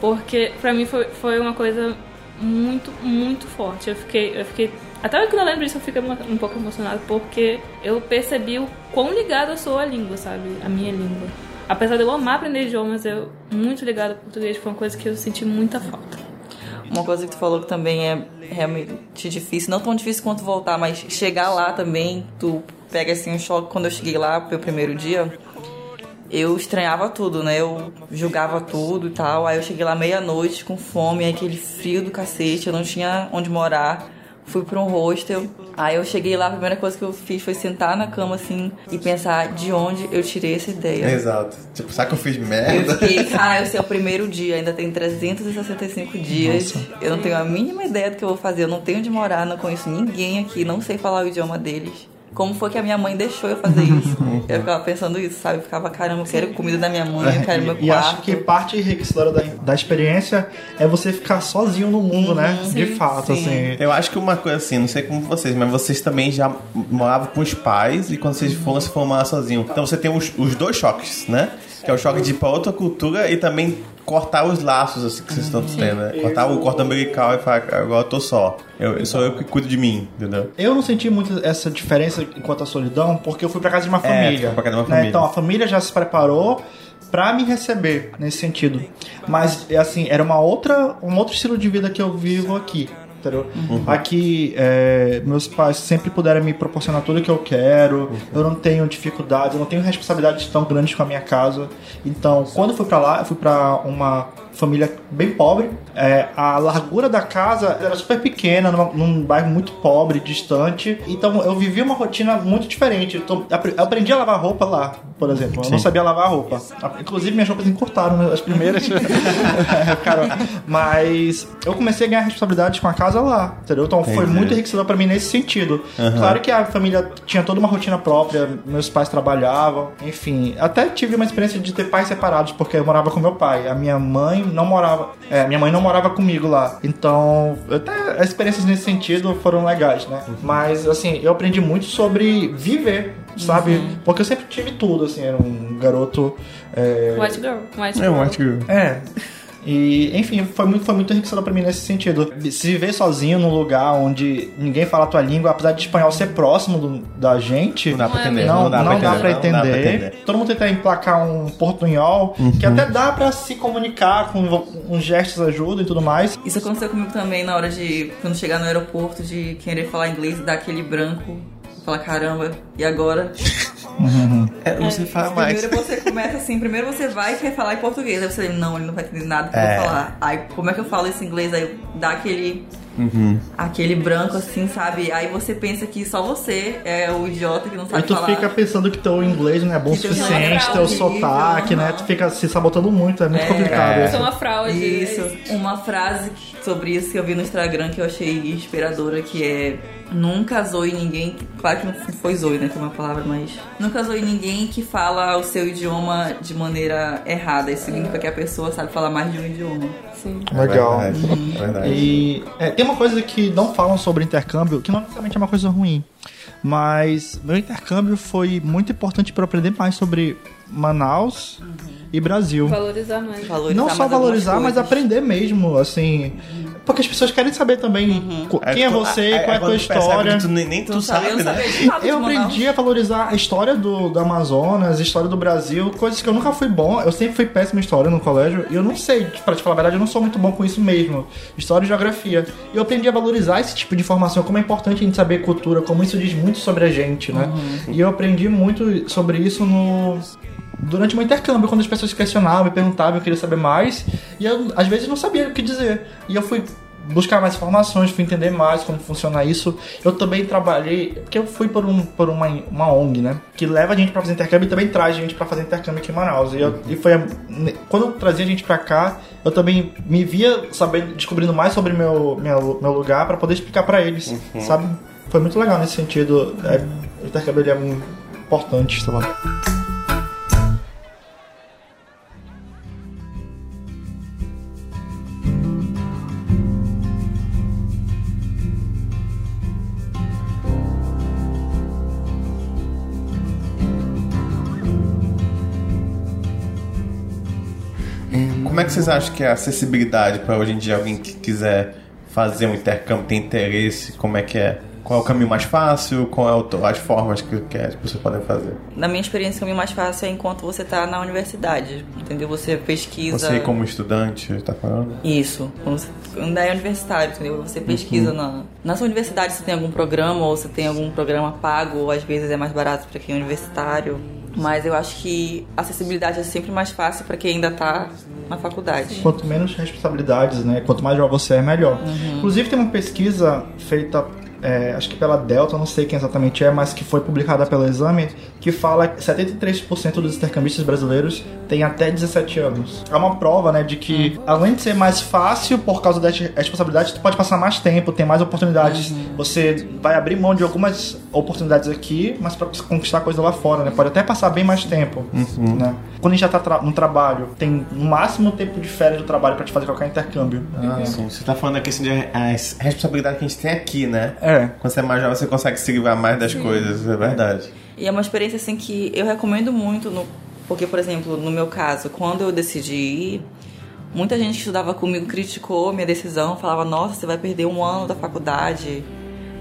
Porque pra mim foi, foi uma coisa muito muito forte. Eu fiquei eu fiquei até quando eu lembro disso eu fico um pouco emocionada porque eu percebi o quão ligada eu sou à língua sabe? A minha língua. Apesar de eu amar aprender idiomas eu muito ligada ao português foi uma coisa que eu senti muita falta. Uma coisa que tu falou que também é realmente difícil, não tão difícil quanto voltar, mas chegar lá também, tu pega assim um choque. Quando eu cheguei lá pro meu primeiro dia, eu estranhava tudo, né? Eu julgava tudo e tal. Aí eu cheguei lá meia-noite com fome, aquele frio do cacete, eu não tinha onde morar. Fui pra um hostel. Aí eu cheguei lá, a primeira coisa que eu fiz foi sentar na cama assim e pensar de onde eu tirei essa ideia. Exato. Tipo, sabe que eu fiz Eu merda? fiquei, ah, esse é o primeiro dia, ainda tem 365 dias. Eu não tenho a mínima ideia do que eu vou fazer, eu não tenho onde morar, não conheço ninguém aqui, não sei falar o idioma deles. Como foi que a minha mãe deixou eu fazer isso? <laughs> eu ficava pensando isso, sabe? Eu ficava, caramba, eu quero comida da minha mãe, eu quero meu É, e acho quarto. que parte enriquecedora da, da experiência é você ficar sozinho no mundo, né? De fato, sim. assim. Eu acho que uma coisa assim, não sei como vocês, mas vocês também já moravam com os pais e quando vocês foram, foram morar sozinho. Então você tem os, os dois choques, né? Que é o choque de ir pra outra cultura e também cortar os laços assim, que vocês estão tendo, né? Cortar o corte umbilical e falar, agora eu tô só. Eu, sou eu que cuido de mim, entendeu? Eu não senti muito essa diferença enquanto a solidão, porque eu fui pra casa de uma É, família. foi pra casa de uma né? família. Então a família já se preparou pra me receber nesse sentido. Mas é assim, era uma outra, um outro estilo de vida que eu vivo aqui. Entendeu? Aqui, é, meus pais sempre puderam me proporcionar tudo que eu quero. Eu não tenho dificuldades, eu não tenho responsabilidades tão grandes com a minha casa. Então, quando eu fui pra lá, eu fui pra uma família bem pobre. É, a largura da casa era super pequena, numa- num bairro muito pobre, distante. Então eu vivia uma rotina muito diferente. Então, eu aprendi a lavar roupa lá, por exemplo. Eu não sabia lavar roupa. Inclusive, minhas roupas encurtaram, né, as primeiras. <laughs> É, cara, mas eu comecei a ganhar responsabilidades com a casa lá, entendeu? Então foi muito enriquecedor pra mim nesse sentido. Claro que a família tinha toda uma rotina própria, meus pais trabalhavam, enfim. Até tive uma experiência de ter pais separados, porque eu morava com meu pai. A minha mãe não morava. É, minha mãe não morava comigo lá. Então, até as experiências nesse sentido foram legais, né? Mas, assim, eu aprendi muito sobre viver, sabe? Porque eu sempre tive tudo, assim, era um garoto. é, White girl. White É, girl. eu acho que. é. E, enfim, foi muito, foi muito enriquecedor pra mim nesse sentido. Se viver sozinho num lugar onde ninguém fala a tua língua, apesar de espanhol ser próximo do- da gente, Não dá pra Não entender. não, não dá, pra não entender. dá pra entender. Todo mundo tenta emplacar um portunhol, que até dá pra se comunicar com uns gestos ajuda e tudo mais. Isso aconteceu comigo também na hora de, quando chegar no aeroporto, de querer falar inglês e dar aquele branco. Falar, caramba, e agora? É, você fala mais. Primeiro você começa assim, primeiro você vai e quer falar em português. Aí você, não, ele não vai entender nada que eu É. vou falar. Aí, como é que eu falo esse inglês? Aí dá aquele... Uhum. Aquele branco assim, sabe? Aí você pensa que só você é o idiota que não Aí sabe tu falar. fica pensando que teu inglês não é bom o suficiente, é teu horrível, sotaque, né? Tu fica se sabotando muito, é muito É. complicado. É. Isso é uma fraude. Isso. Uma frase sobre isso que eu vi no Instagram que eu achei inspiradora, que é Nunca zoe ninguém. Claro que não foi zoe, né? Que é uma palavra, mas. Nunca zoe ninguém que fala o seu idioma de maneira errada. Isso significa que a pessoa sabe falar mais de um idioma. Sim. Legal. É verdade, é verdade. E é, tem uma coisa que não falam sobre intercâmbio, que não necessariamente é uma coisa ruim, mas meu intercâmbio foi muito importante para aprender mais sobre Manaus e Brasil. Valorizar mais. Valorizar Não só valorizar, mas aprender mesmo, assim. Porque as pessoas querem saber também co- quem é, tu- você, qual é a tua história. tu nem, nem tu, Tu sabe, sabe, eu né? nada Eu aprendi a valorizar a história do, do Amazonas, a história do Brasil, coisas que eu nunca fui bom. Eu sempre fui péssimo em história no colégio e eu não sei, pra te falar a verdade, eu não sou muito bom com isso mesmo. História e geografia. E eu aprendi a valorizar esse tipo de informação, como é importante a gente saber cultura, como isso diz muito sobre a gente, né? E eu aprendi muito sobre isso no. Durante o meu intercâmbio, quando as pessoas questionavam, me perguntavam, eu queria saber mais, e eu às vezes não sabia o que dizer. E eu fui buscar mais informações, fui entender mais como funciona isso. Eu também trabalhei, porque eu fui por, um, por uma, uma ONG, né? Que leva a gente pra fazer intercâmbio e também traz gente pra fazer intercâmbio aqui em Manaus. E, eu, e foi a- quando eu trazia gente pra cá, eu também me via sabendo, descobrindo mais sobre meu, meu, meu lugar pra poder explicar pra eles, sabe? Foi muito legal nesse sentido. É, o intercâmbio é muito importante, sei lá. Como é que vocês acham que é a acessibilidade para hoje em dia alguém que quiser fazer um intercâmbio, tem interesse? Como é que é? Qual é o caminho mais fácil? Qual é as formas que, que é, podem fazer? Na minha experiência, o caminho mais fácil é enquanto você tá na universidade. Entendeu? Você pesquisa. Você como estudante, tá falando? Isso. Quando você ainda é universitário, entendeu? Você pesquisa na, na sua universidade se tem algum programa, ou se tem algum programa pago, ou às vezes é mais barato para quem é universitário. Mas eu acho que a acessibilidade é sempre mais fácil para quem ainda tá na faculdade. Quanto menos responsabilidades, né? Quanto mais jovem você é, melhor. Inclusive tem uma pesquisa feita, é, acho que pela Delta, não sei quem exatamente é, mas que foi publicada pelo Exame, que fala que 73% dos intercambistas brasileiros têm até 17 anos. É uma prova, né, de que além de ser mais fácil por causa das responsabilidades, tu pode passar mais tempo, tem mais oportunidades. Você vai abrir mão de algumas oportunidades aqui, mas para conquistar coisa lá fora, né? Pode até passar bem mais tempo, né? Quando a gente já tá tra- no trabalho, tem no máximo tempo de férias do trabalho para te fazer qualquer intercâmbio. Ah, sim. Você tá falando da questão de as responsabilidades que a gente tem aqui, né? É. Quando você é mais jovem, você consegue se livrar mais das coisas, é verdade. E é uma experiência assim que eu recomendo muito, no, porque, por exemplo, no meu caso, quando eu decidi ir, muita gente que estudava comigo criticou minha decisão, falava, nossa, você vai perder um ano da faculdade,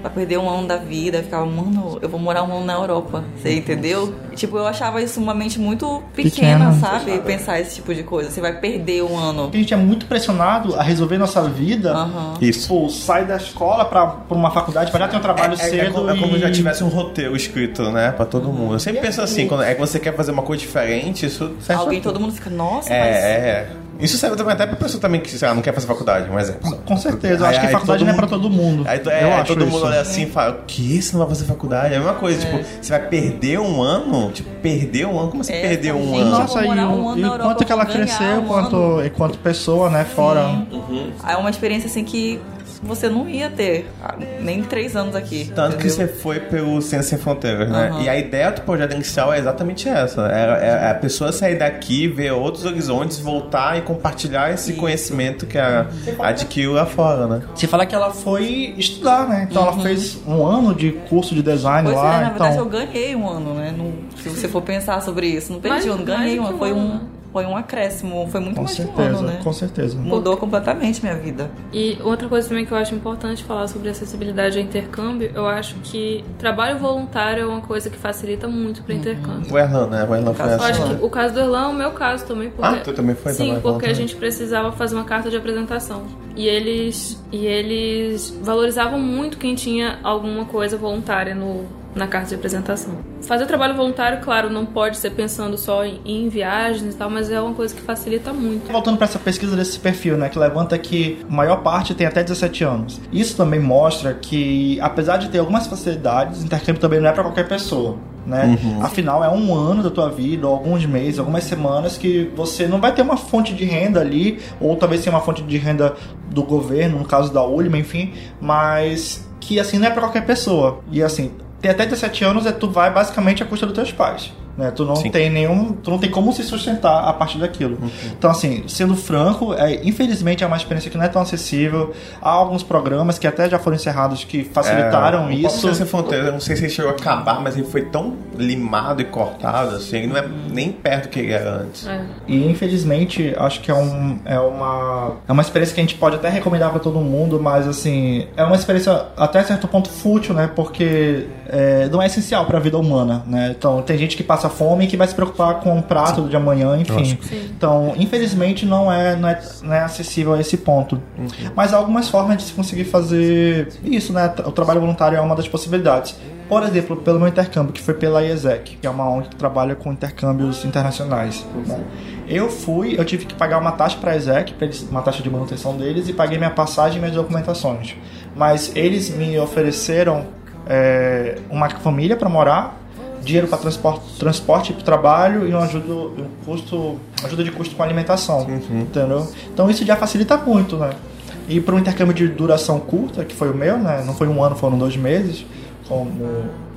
vai perder um ano da vida. Eu ficava, mano, eu vou morar um ano na Europa, você entendeu? E, tipo, eu achava isso uma mente muito pequena, Pequena. sabe? Pensar esse tipo de coisa, você vai perder um ano. A gente é muito pressionado a resolver nossa vida. Aham. Isso. Pô, sai da escola pra, pra uma faculdade, pra já ter um trabalho É, é, cedo. como, é como e... se já tivesse um roteiro escrito, né? Pra todo mundo. Eu sempre penso assim, quando é que você quer fazer uma coisa diferente, isso Alguém, todo mundo fica, nossa, mas... É, é. Isso serve também até pra pessoa também que, sei lá, não quer fazer faculdade, um exemplo. Com certeza, eu Aí- acho que aí faculdade não é pra mundo- todo mundo. Aí, é, eu aí todo mundo isso. olha assim e fala, o que? Você não vai fazer faculdade? É a mesma coisa, tipo, você vai perder um ano? Tipo, perder um ano? Como assim É, perder um ano? Nossa, e, um ano e quanto que ela cresceu um quanto, ano. enquanto pessoa, né, fora. É uma experiência assim que você não ia ter ah, nem três anos aqui. Tanto que entendeu? você foi pelo Ciência Sem Fronteiras, né? Aham. E a ideia do projeto inicial é exatamente essa. É, é a pessoa sair daqui, ver outros horizontes, voltar e compartilhar esse Isso. conhecimento que a, adquiriu lá fora, né? Se falar que ela foi estudar, né? Então ela fez um ano de curso de design Uhum. Pois lá. é, na verdade eu então, ganhei um ano, né? Não- se você for pensar sobre isso, não perdi Mais- um ano, ganhei um que Foi um ano? Foi um acréscimo, foi muito com mais certeza, ano, né? com certeza. Mudou completamente minha vida. E outra coisa também que eu acho importante falar sobre acessibilidade ao intercâmbio, eu acho que trabalho voluntário é uma coisa que facilita muito para intercâmbio. O Erlan, né? O Erlan foi Eu Eu acho assim. que o caso do Erlan é o meu caso também, porque... Ah, tu também foi Sim, porque a gente precisava fazer uma carta de apresentação. E eles, e eles valorizavam muito quem tinha alguma coisa voluntária no, na carta de apresentação. Fazer trabalho voluntário, claro, não pode ser pensando só em, em viagens e tal, mas é uma coisa que facilita muito. Voltando para essa pesquisa desse perfil, né, que levanta que a maior parte tem até 17 anos. Isso também mostra que, apesar de ter algumas facilidades, intercâmbio também não é para qualquer pessoa. Né? Afinal, é um ano da tua vida, ou alguns meses, algumas semanas que você não vai ter uma fonte de renda ali, ou talvez tenha uma fonte de renda do governo, no caso da Ulima, enfim, mas que assim não é para qualquer pessoa. E assim, ter até 17 anos é tu vai basicamente à custa dos teus pais. Né? Tu não Sim. tem nenhum. Tu não tem como se sustentar a partir daquilo. Uhum. Então, assim, sendo franco, é, infelizmente é uma experiência que não é tão acessível. Há alguns programas que até já foram encerrados que facilitaram É, o isso. Sem Fronteira, eu não sei se ele chegou a acabar, mas ele foi tão limado e cortado, assim, ele não é nem perto do que ele era antes. É. E infelizmente, acho que é, um, é, uma, é uma experiência que a gente pode até recomendar para todo mundo, mas assim, é uma experiência até certo ponto fútil, né? Porque é, não é essencial para a vida humana, né? Então, tem gente que passa fome e que vai se preocupar com o prato de amanhã, enfim. Então, infelizmente, não é, não é, não é acessível a esse ponto. Mas há algumas formas de se conseguir fazer isso, né? O trabalho voluntário é uma das possibilidades. Por exemplo, pelo meu intercâmbio, que foi pela IESEC, que é uma ONG que trabalha com intercâmbios internacionais. né? Eu fui, eu tive que pagar uma taxa para a IESEC, uma taxa de manutenção deles, e paguei minha passagem e minhas documentações. Mas eles me ofereceram é, uma família para morar, dinheiro para transporte, transporte para o trabalho e um ajuda, um custo, ajuda de custo com alimentação, entendeu? Então isso já facilita muito, né? E para um intercâmbio de duração curta, que foi o meu, né? Não foi um ano, foram dois meses. Como,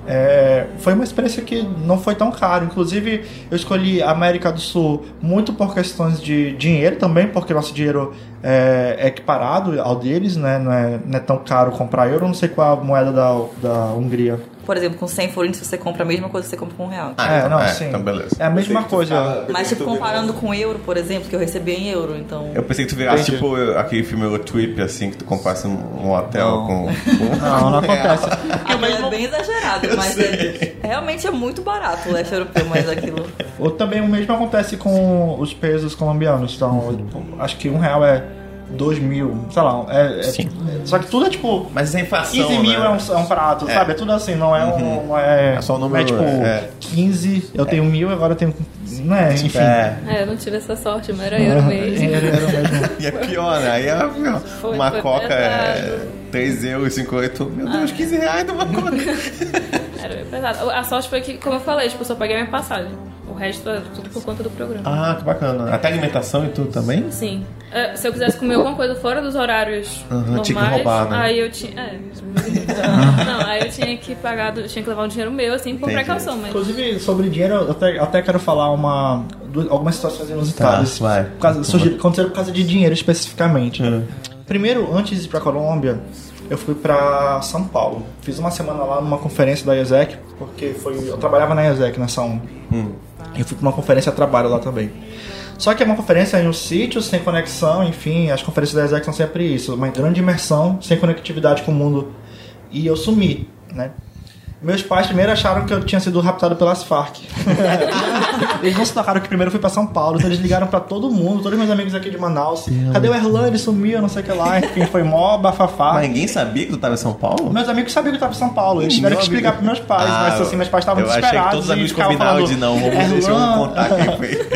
é, foi uma experiência que não foi tão caro. Inclusive, eu escolhi a América do Sul muito por questões de dinheiro também, porque nosso dinheiro é, é equiparado ao deles, né? Não é, não é tão caro comprar euro. Eu não sei qual a moeda da, da Hungria. Por exemplo, com 100 forinhos você compra a mesma coisa que você compra com um real. Ah, é, então- não, é, sim. então beleza. É a mesma coisa. Mas, tipo, comparando com euro, por exemplo, que eu recebia em euro, então... Eu pensei que tu virasse Entendi. tipo aquele filme Eurotrip, assim, que tu comprasse um, hotel Não. com. <laughs> Não, não acontece. <laughs> Aquilo é bem exagerado, mas é, realmente é muito barato o leste europeu, mas aquilo... Ou também o mesmo acontece com os pesos colombianos. Então, acho que um real é dois mil, sei lá. É, é- Sim. só que tudo é tipo. Mas a inflação. 15 mil né? é, um, é um prato, sabe? É tudo assim, não é um. Não é, É só o número, é tipo é. 15, eu tenho mil, agora eu tenho. Não é, enfim. É. É, eu não tive essa sorte, mas era euro mesmo. Era- era mesmo. <laughs> E é pior, né? Aí é pior. Foi- uma foi coca é pesado. 3 euros, 58. Meu Deus, 15 reais numa coca. <laughs> Era pesado. A sorte foi que, como eu falei, tipo, eu só paguei minha passagem. O resto é tudo por conta do programa. Ah, que bacana. Até alimentação e tudo também? Sim. É, se eu quisesse comer alguma coisa fora dos horários Aham, normais, tinha que roubar, né? aí eu tinha. É. <laughs> Não, aí eu tinha que pagar, do- tinha que levar um dinheiro meu, assim, por Entendi. precaução, mas. Inclusive, sobre dinheiro, eu até, até quero falar uma, algumas situações inusitadas. Tá, vai. Por causa, surgiram- aconteceram por causa de dinheiro especificamente. Hum. Primeiro, antes de ir pra Colômbia, eu fui pra São Paulo. Fiz uma semana lá numa conferência da IESEC, porque foi, eu trabalhava na IESEC nessa ONG. Hum. Eu fui pra uma conferência trabalho lá também. Só que é uma conferência em um sítio, sem conexão, enfim, as conferências da IESEC são sempre isso, uma grande imersão, sem conectividade com o mundo. E eu sumi, né? Meus pais primeiro acharam que eu tinha sido raptado pelas Farc. <laughs> eles não se tocaram que primeiro eu fui pra São Paulo, então eles ligaram pra todo mundo, todos meus amigos aqui de Manaus. Cadê o Erlan? Ele sumiu, não sei o que lá. Enfim, foi mó bafafá. Mas ninguém sabia que tu tava em São Paulo? Meus amigos sabiam que eu tava em São Paulo. Eles tiveram Meu que explicar pros meus pais, Ah, mas assim, meus pais estavam eu achei que desesperados. todos os amigos falando, de não, vamos deixa eu "Erlan, contar quem foi.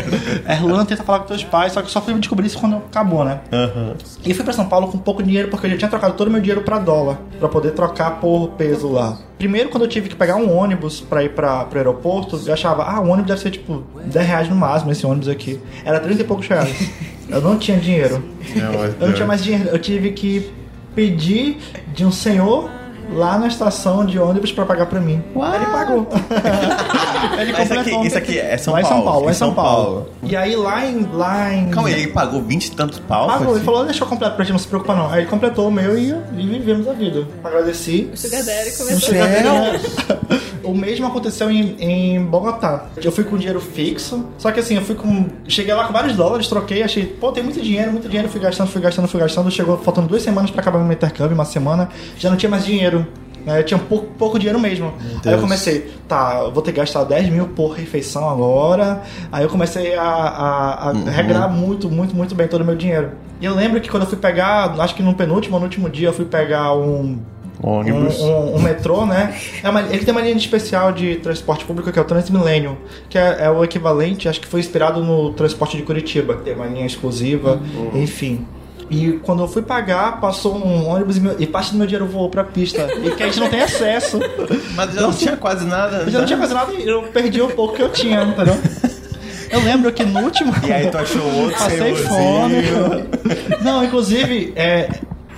<laughs> Erlan tenta falar com teus pais, só que eu só fui descobrir isso quando acabou, né? Aham. E fui pra São Paulo com pouco dinheiro porque eu já tinha trocado todo o meu dinheiro pra dólar, pra poder trocar por peso lá. Primeiro, quando eu tive que pegar um ônibus pra ir pra, pro aeroporto, eu achava, ah, o ônibus deve ser tipo 10 reais no máximo, esse ônibus aqui. Era 30 e poucos reais. <laughs> Eu não tinha dinheiro. Eu não tinha mais dinheiro. Eu tive que pedir de um senhor lá na estação de ônibus pra pagar pra mim. Ele pagou. <laughs> ele aqui- isso aqui é São lá em São Paulo, Paulo, lá em em São São Paulo. Paulo. E aí lá em. Lá em Calma aí, ele pagou 20 e tantos pau? Pagou, ele falou, deixa eu completo pra gente, não se preocupa não. Aí ele completou o meu e, e vivemos a vida. Agradeci. O Sugar Daddy começou <laughs> o mesmo aconteceu em, em Bogotá. Eu fui com dinheiro fixo, só que assim, eu fui com. Cheguei lá com vários dólares, troquei, achei, pô, tem muito dinheiro, muito dinheiro, fui gastando, fui gastando, fui gastando. Chegou faltando duas semanas pra acabar meu intercâmbio, uma semana, já não tinha mais dinheiro. Né? Eu tinha pouco, pouco dinheiro mesmo. Aí eu comecei, tá, eu vou ter que gastar 10 mil por refeição agora. Aí eu comecei a, a, a regrar muito, muito, muito bem todo o meu dinheiro. E eu lembro que quando eu fui pegar, acho que no penúltimo ou no último dia, eu fui pegar um, Ônibus. um, um- um metrô, né? É uma- ele tem uma linha especial de transporte público que é o Transmillennium, que é, é o equivalente, acho que foi inspirado no transporte de Curitiba, que tem uma linha exclusiva, enfim. E quando eu fui pagar, passou um ônibus e, meu- e parte do meu dinheiro voou pra pista. E que a gente não tem acesso. Mas já não tinha quase nada. Eu já não tinha quase nada e eu perdi o pouco que eu tinha, entendeu? Eu lembro que no último. E aí tu achou outro <laughs> Passei fome. Não, inclusive, é,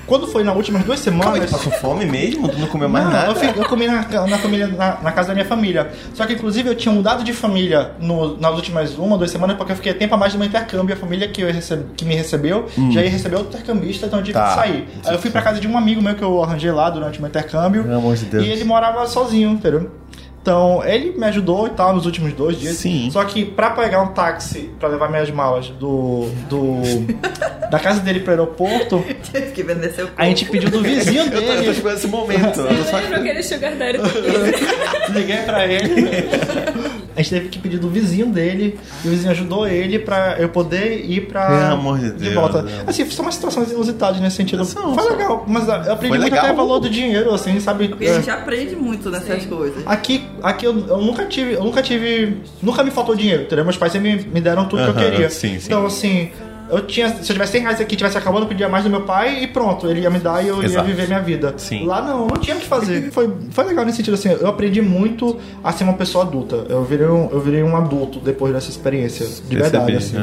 quando foi nas últimas duas Calma semanas. tu passou fome mesmo? Tu não comeu mais Não, nada? Eu, eu comi na, na família, na, na casa da minha família. Só que, inclusive, eu tinha mudado de família no- nas últimas uma, duas semanas, porque eu fiquei tempo a mais do meu intercâmbio. A família que, eu receb- que me recebeu já ia receber outro intercambista, então eu tive Hum. Tá. que sair. Aí eu fui pra casa de um amigo meu que eu arranjei lá durante o meu intercâmbio. Pelo amor de Deus. E ele morava sozinho, entendeu? Então, ele me ajudou e tal nos últimos dois dias. Sim. Só que pra pegar um táxi pra levar minhas malas do. do <laughs> da casa dele pro aeroporto, Tive que vender seu corpo. a gente pediu do vizinho <laughs> Eu tô, eu tô dele. esse momento. Eu tô só Eu lembro aquele Sugar Daddy. <laughs> Liguei pra ele. A gente teve que pedir do vizinho dele. E o vizinho ajudou ele pra eu poder ir pra. Pelo amor de Deus, volta. né? Assim, são umas situações inusitadas nesse sentido. São, Foi são. legal, mas eu aprendi Foi muito legal. até o valor do dinheiro, assim, sabe? Porque a gente aprende muito nessas coisas. Aqui, aqui eu, eu nunca tive, eu nunca tive, nunca me faltou dinheiro, entendeu? Meus pais sempre me, me deram tudo que Aham, eu queria. sim, sim. Então, assim, eu tinha, se eu tivesse 100 reais aqui, tivesse acabando, eu pedia mais do meu pai e pronto, ele ia me dar e eu Exato. ia viver minha vida. Sim. Lá não, não tinha o que fazer. <laughs> Foi, foi legal nesse sentido, assim, eu aprendi muito a ser uma pessoa adulta. Eu virei um, eu virei um adulto depois dessa experiência, de verdade, assim.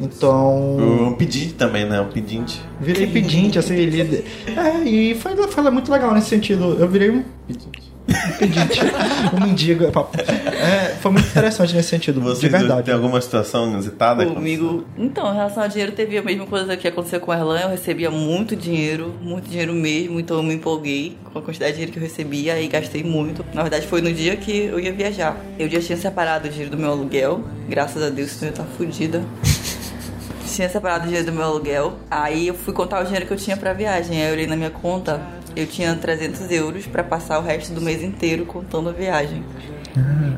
Então, Um pedinte também, né? Um pedinte. virei pedinte, assim, líder. <laughs> É, e foi, foi muito legal nesse sentido. Eu virei um um pedinte, um mendigo. é papo. É, foi muito interessante nesse sentido, Você de verdade. tem alguma situação inusitada? Comigo. Então, em relação ao dinheiro, teve a mesma coisa que aconteceu com a Erlan. Eu recebia muito dinheiro, muito dinheiro mesmo, então eu me empolguei com a quantidade de dinheiro que eu recebia e gastei muito. Na verdade, foi no dia que eu ia viajar. Eu já tinha separado o dinheiro do meu aluguel, graças a Deus, senão eu tava fodida. Tinha separado o dinheiro do meu aluguel, aí eu fui contar o dinheiro que eu tinha pra viagem. Aí eu olhei na minha conta, eu tinha 300 euros pra passar o resto do mês inteiro contando a viagem.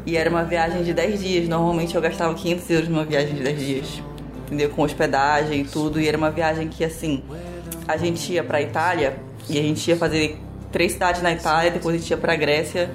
E era uma viagem de 10 dias. Normalmente eu gastava 500 euros numa viagem de 10 dias. Entendeu? Com hospedagem e tudo. E era uma viagem que, assim, a gente ia pra Itália e a gente ia fazer três cidades na Itália, depois a gente ia pra Grécia,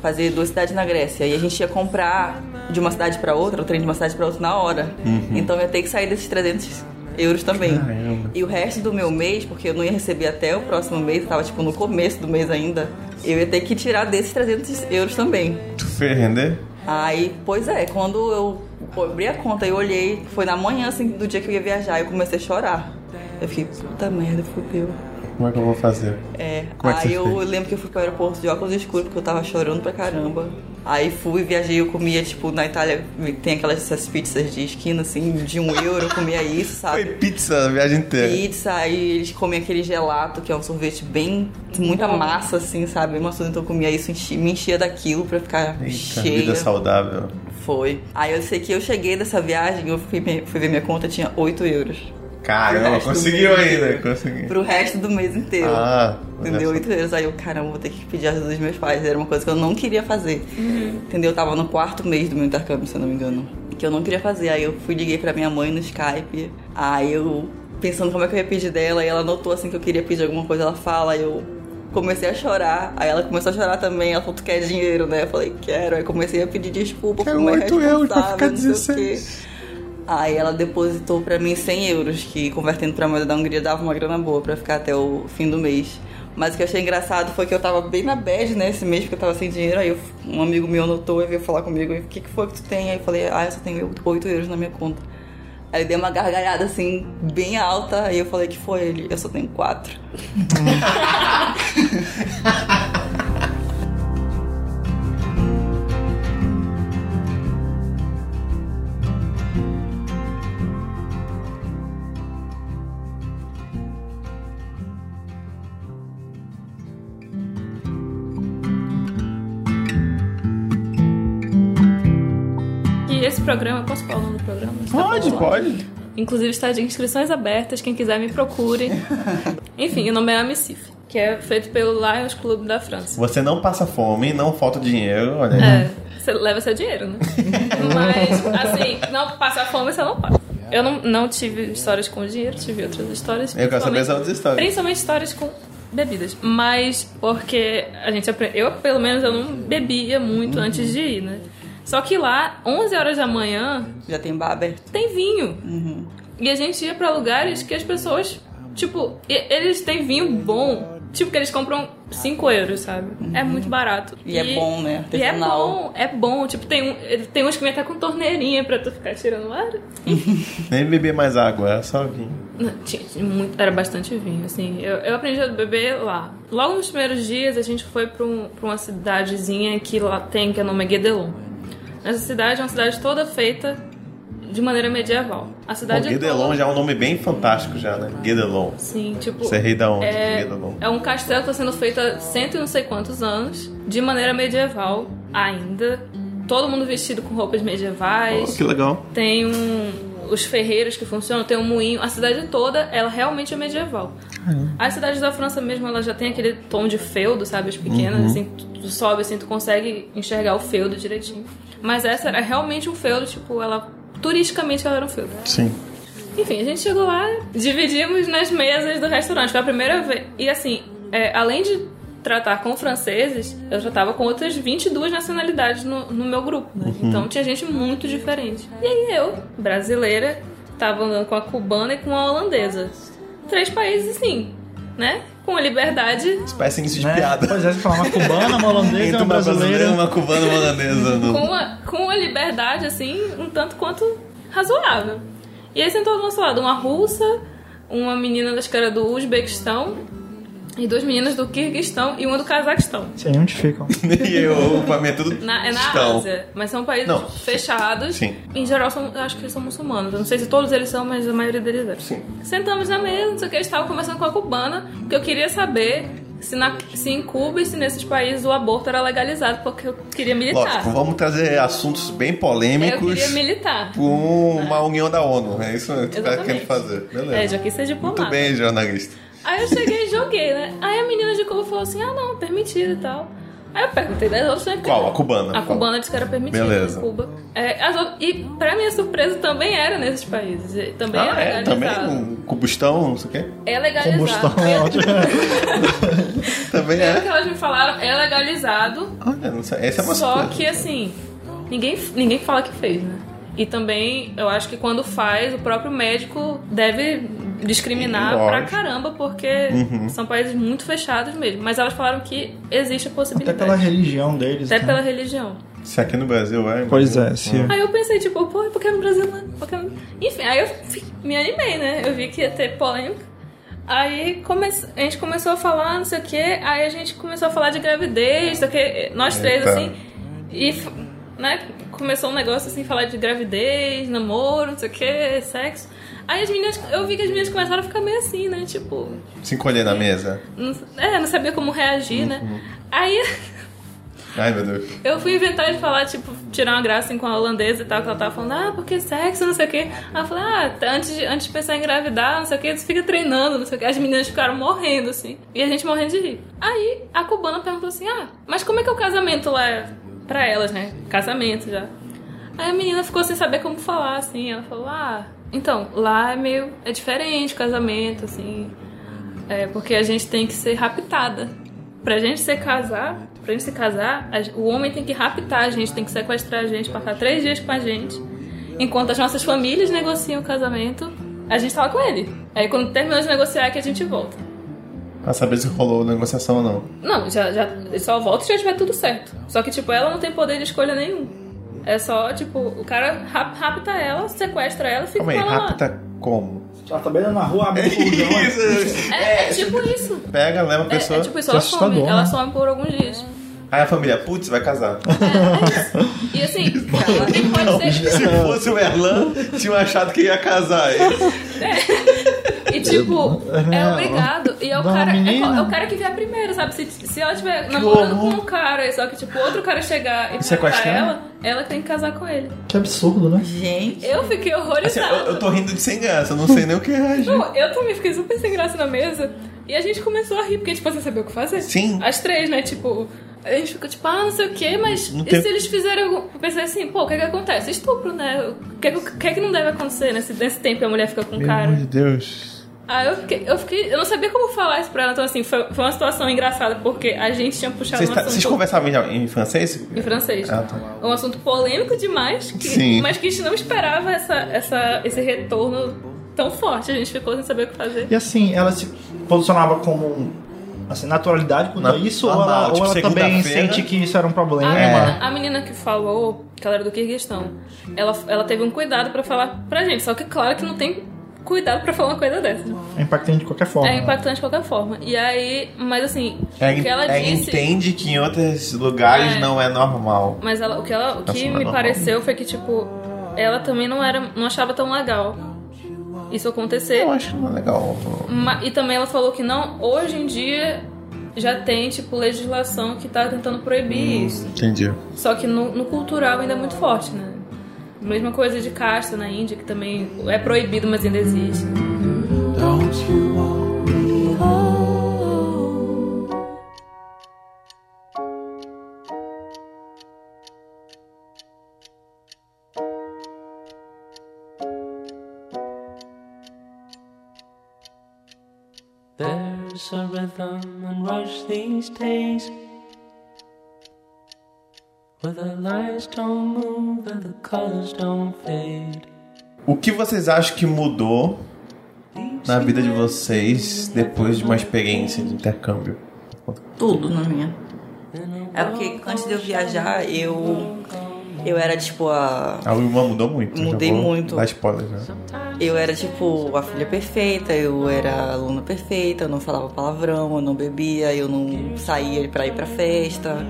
fazer duas cidades na Grécia. E a gente ia comprar de uma cidade pra outra, o trem de uma cidade pra outra na hora. Então eu ia ter que sair desses 300 euros também. Caramba. E o resto do meu mês, porque eu não ia receber até o próximo mês, eu tava tipo no começo do mês ainda, eu ia ter que tirar desses 300 euros também. Tu fez render? Aí, pois é, quando eu abri a conta e olhei, foi na manhã assim do dia que eu ia viajar, eu comecei a chorar. Eu fiquei, puta merda, fudeu. Como é que eu vou fazer? É, Como é aí você eu fez? lembro que eu fui pro aeroporto de óculos escuros porque eu tava chorando pra caramba. Aí fui, viajei, eu comia, tipo, na Itália tem aquelas essas pizzas de esquina, assim, de um euro, eu comia isso, Foi sabe? pizza a viagem inteira. Pizza, aí eles comiam aquele gelato, que é um sorvete bem. muita massa, assim, sabe? Mas então eu comia isso, enchi- me enchia daquilo pra ficar Eita, cheia. vida saudável. Foi. Aí eu sei que eu cheguei dessa viagem, eu fui, fui ver minha conta, tinha 8 euros. Caramba, conseguiu ainda, conseguiu. Pro resto do mês inteiro. Ah, Entendeu? 8 euros. Aí eu, caramba, vou ter que pedir ajuda dos meus pais. Era uma coisa que eu não queria fazer. Entendeu? Eu tava no quarto mês do meu intercâmbio, se eu não me engano. Que eu não queria fazer. Aí eu fui, liguei pra minha mãe no Skype. Aí eu, pensando como é que eu ia pedir dela. E ela notou assim que eu queria pedir alguma coisa. Ela fala, aí eu comecei a chorar. Aí ela começou a chorar também. Ela falou, tu quer dinheiro, né? Eu falei, quero. Aí comecei a pedir desculpa. Quero fui uma 8 euros pra ficar irresponsável, não sei o quê. 16. Aí ela depositou pra mim 100 euros, que convertendo pra moeda da Hungria dava uma grana boa pra ficar até o fim do mês. Mas o que eu achei engraçado foi que eu tava bem na bad, né, esse mês, porque eu tava sem dinheiro. Aí eu- um amigo meu notou e veio falar comigo: o que, que foi que tu tem? Aí eu falei: ah, eu só tenho 8 euros na minha conta. Aí ele deu uma gargalhada assim, bem alta. Aí eu falei: que foi? Ele: eu só tenho 4. <laughs> programa, posso falar o nome do programa? Tá Pode, falando? pode. Inclusive está de inscrições abertas, quem quiser me procure. <laughs> Enfim, o nome é Amicif, que é feito pelo Lions Club da França. Você não passa fome, não falta dinheiro, olha aí. É, você leva seu dinheiro, né? <laughs> Mas, assim, não passar fome você não passa. Eu não, não tive histórias com dinheiro, tive outras histórias. Eu quero saber as outras histórias. Principalmente histórias com bebidas. Mas porque a gente aprende. Eu, pelo menos, eu não bebia muito antes de ir, né? Só que lá, 11 horas da manhã, Já tem bar aberto. tem vinho. E a gente ia pra lugares que as pessoas, tipo, e- eles têm vinho bom. Tipo, que eles compram 5 euros, sabe? É muito barato. E é bom, né? E é Artesanal. bom, é bom. Tipo, tem, um, tem uns que vem até com torneirinha pra tu ficar tirando ar. <laughs> Nem beber mais água, era só vinho. Não, tinha, tinha muito, era bastante vinho, assim. Eu, eu aprendi a beber lá. Logo nos primeiros dias, a gente foi pra, um- pra uma cidadezinha que lá tem, que o nome é Guedelon. Essa cidade é uma cidade toda feita de maneira medieval. A Bom, cidade Guedelon toda, já é um nome bem fantástico já, né? Guedelon. Sim, tipo... Você é rei da onde? É, Guedelon. é um castelo que está sendo feito há cento e não sei quantos anos, de maneira medieval ainda. Todo mundo vestido com roupas medievais. Oh, que legal. Tem um, os ferreiros que funcionam, tem um moinho. A cidade toda, ela realmente é medieval. As cidades da França mesmo, ela já tem aquele tom de feudo, sabe? As pequenas, Uhum. assim, tu sobe assim, tu consegue enxergar o feudo direitinho. Mas essa era realmente um feudo, tipo, ela... Turisticamente ela era um feudo. Sim. Enfim, a gente chegou lá, dividimos nas mesas do restaurante. Foi a primeira vez. E assim, é, além de tratar com franceses, eu já tava com outras 22 nacionalidades no, no meu grupo, né? Então tinha gente muito diferente. E aí eu, brasileira, tava andando com a cubana e com a holandesa. Três países assim, né? Com a liberdade. Isso parece início de Né? piada. Pois é, você fala uma cubana, uma holandesa <laughs> e Entre uma uma brasileira uma cubana uma holandesa. no- com a, com a liberdade, assim, um tanto quanto razoável. E aí sentou do nosso lado uma russa, uma menina das caras do Uzbequistão, e duas meninas do Kirguistão e uma do Cazaquistão. Sei onde ficam. <laughs> e eu, pra mim, é tudo Na, é na estão. Ásia, mas são países Não. fechados. Sim. Em geral, são, eu acho que eles são muçulmanos. Eu não sei se todos eles são, mas a maioria deles é. Sim. Sentamos na mesa, não sei o que, eles estavam conversando com a cubana, porque eu queria saber se, na, se em Cuba e se nesses países o aborto era legalizado, porque eu queria militar. Lógico, vamos trazer assuntos bem eu polêmicos queria militar. com uma união da ONU. É isso que tu tá Exatamente. querendo fazer. Beleza. É, já quis ser diplomata. Muito bem, jornalista. Aí eu cheguei e joguei, né? Aí a menina de Cuba falou assim: ah, não, permitido e tal. Aí eu perguntei das outras, né? Qual? A cubana? A Qual? cubana disse que era permitido Beleza. em Cuba. É, as e pra minha surpresa também era nesses países. Também Ah, é é? Também? Um combustão, não sei o quê? É legalizado. Combustão é ótimo. <laughs> Também Pelo que é. elas me falaram, é legalizado. Olha, não sei. Essa é uma Só surpresa. que assim, ninguém, ninguém fala que fez, né? E também, eu acho que quando faz, o próprio médico deve discriminar Lógico. pra caramba, porque Uhum. são países muito fechados mesmo. Mas elas falaram que existe a Até possibilidade. pela religião deles. Até né? pela religião. Se aqui no Brasil é. Pois imagina. é, se... Aí eu pensei, tipo, pô, porque no Brasil não. Porque... não- Enfim, aí eu me animei, né? Eu vi que ia ter polêmica. Aí come... a gente começou a falar, não sei o quê, aí a gente começou a falar de gravidez, não sei o quê, nós três, Eita. assim. E, né, começou um negócio assim, falar de gravidez, namoro, não sei o quê, sexo. Aí as meninas, eu vi que as meninas começaram a ficar meio assim, né? Tipo, Se encolher na mesa. não, é, não sabia como reagir, né? Aí Ai, meu Deus. eu fui inventar de falar, tipo, tirar uma graça assim, com a holandesa e tal, que ela tava falando, ah, porque sexo, não sei o quê. Aí eu falei, ah, antes de, antes de pensar em engravidar, não sei o quê, você fica treinando, não sei o quê. As meninas ficaram morrendo, assim. E a gente morrendo de rir. Aí a cubana perguntou assim, ah, mas como é que é o casamento lá pra elas, né? Casamento já. Aí a menina ficou sem saber como falar, assim. Ela falou, ah, então, lá é meio. é diferente o casamento, assim. É porque a gente tem que ser raptada. Pra gente se casar, pra gente se casar, a- o homem tem que raptar a gente, tem que sequestrar a gente, passar três dias com a gente. Enquanto as nossas famílias negociam o casamento, a gente tava com ele. Aí quando terminou de negociar é que a gente volta. Pra saber se rolou negociação ou não. Não, já, já só volta se já tiver tudo certo. Só que, tipo, ela não tem poder de escolha nenhum. É só, tipo, o cara rap- rapta ela, sequestra ela e fica Calma aí, com ela lá. rapta como? Ela tá beirando na rua, abre <laughs> o furgão. É, é tipo isso. Pega, leva a É, pessoa. é tipo isso, ela some. Ela né? some por alguns dias. Aí a família, putz, vai casar. E assim, <laughs> quem pode ser. Se fosse o Erlan, tinham achado que ia casar. E <laughs> tipo, é Não. obrigado. E é o, cara, é, é o cara que vier primeiro, sabe? Se, se ela estiver namorando com um cara, só que tipo, outro cara chegar e Sequestrar? ela, ela que tem que casar com ele. Que absurdo, né? Gente, Eu fiquei Assim, horrorizada. eu, eu tô rindo de sem graça, eu não sei nem o que reagir. Não, eu também fiquei super sem graça na mesa. E a gente começou a rir, porque, tipo, você sabia o que fazer? Sim. As três, né? Tipo, a gente ficou tipo, ah, não sei o quê, mas Não e tem- se eles fizerem algum. Eu pensei assim, pô, o que é que acontece? Estupro, né? O que é que, o que, é que não deve acontecer nesse, nesse tempo que a mulher fica com o cara? de Deus. Aí eu fiquei, eu fiquei. Eu não sabia como falar isso pra ela, então assim, foi, foi uma situação engraçada, porque a gente tinha puxado Vocês, um tá- assunto vocês conversavam em, em francês? em francês. Ah, tá. Um assunto polêmico demais, que- Sim. mas que a gente não esperava essa, essa, esse retorno tão forte. A gente ficou sem saber o que fazer. E assim, ela se posicionava como assim, naturalidade quanto Na- isso? ou ela, ou tipo, ela também sente que isso era um problema? A, menina, a menina que falou, que ela era do Kirguistão, ela, ela teve um cuidado pra falar pra gente. Só que, claro, que não tem cuidado pra falar uma coisa dessa. É impactante de qualquer forma. É impactante de qualquer forma. E aí, mas assim, É, o que ela é, disse. entende que em outros lugares É. não é normal. Mas ela, o que, ela, o que Nossa, é me normal. pareceu foi que, tipo, ela também não era. não achava tão legal isso acontecer. Eu acho que não é legal. Ma- E também ela falou que não, hoje em dia já tem, tipo, legislação que tá tentando proibir isso. Entendi. Só que no, no cultural ainda é muito forte, né? Mesma coisa de casta na Índia, que também é proibido, mas ainda existe. Don't you? There's a rhythm and rush these days O que vocês acham que mudou na vida de vocês depois de uma experiência de intercâmbio? tudo na minha. É porque antes de eu viajar, eu. Eu era tipo a. A irmã mudou muito. já Mudei vou muito. Dar spoiler já. Eu era tipo a filha perfeita, eu era a aluna perfeita, eu não falava palavrão, eu não bebia, eu não saía pra ir pra festa.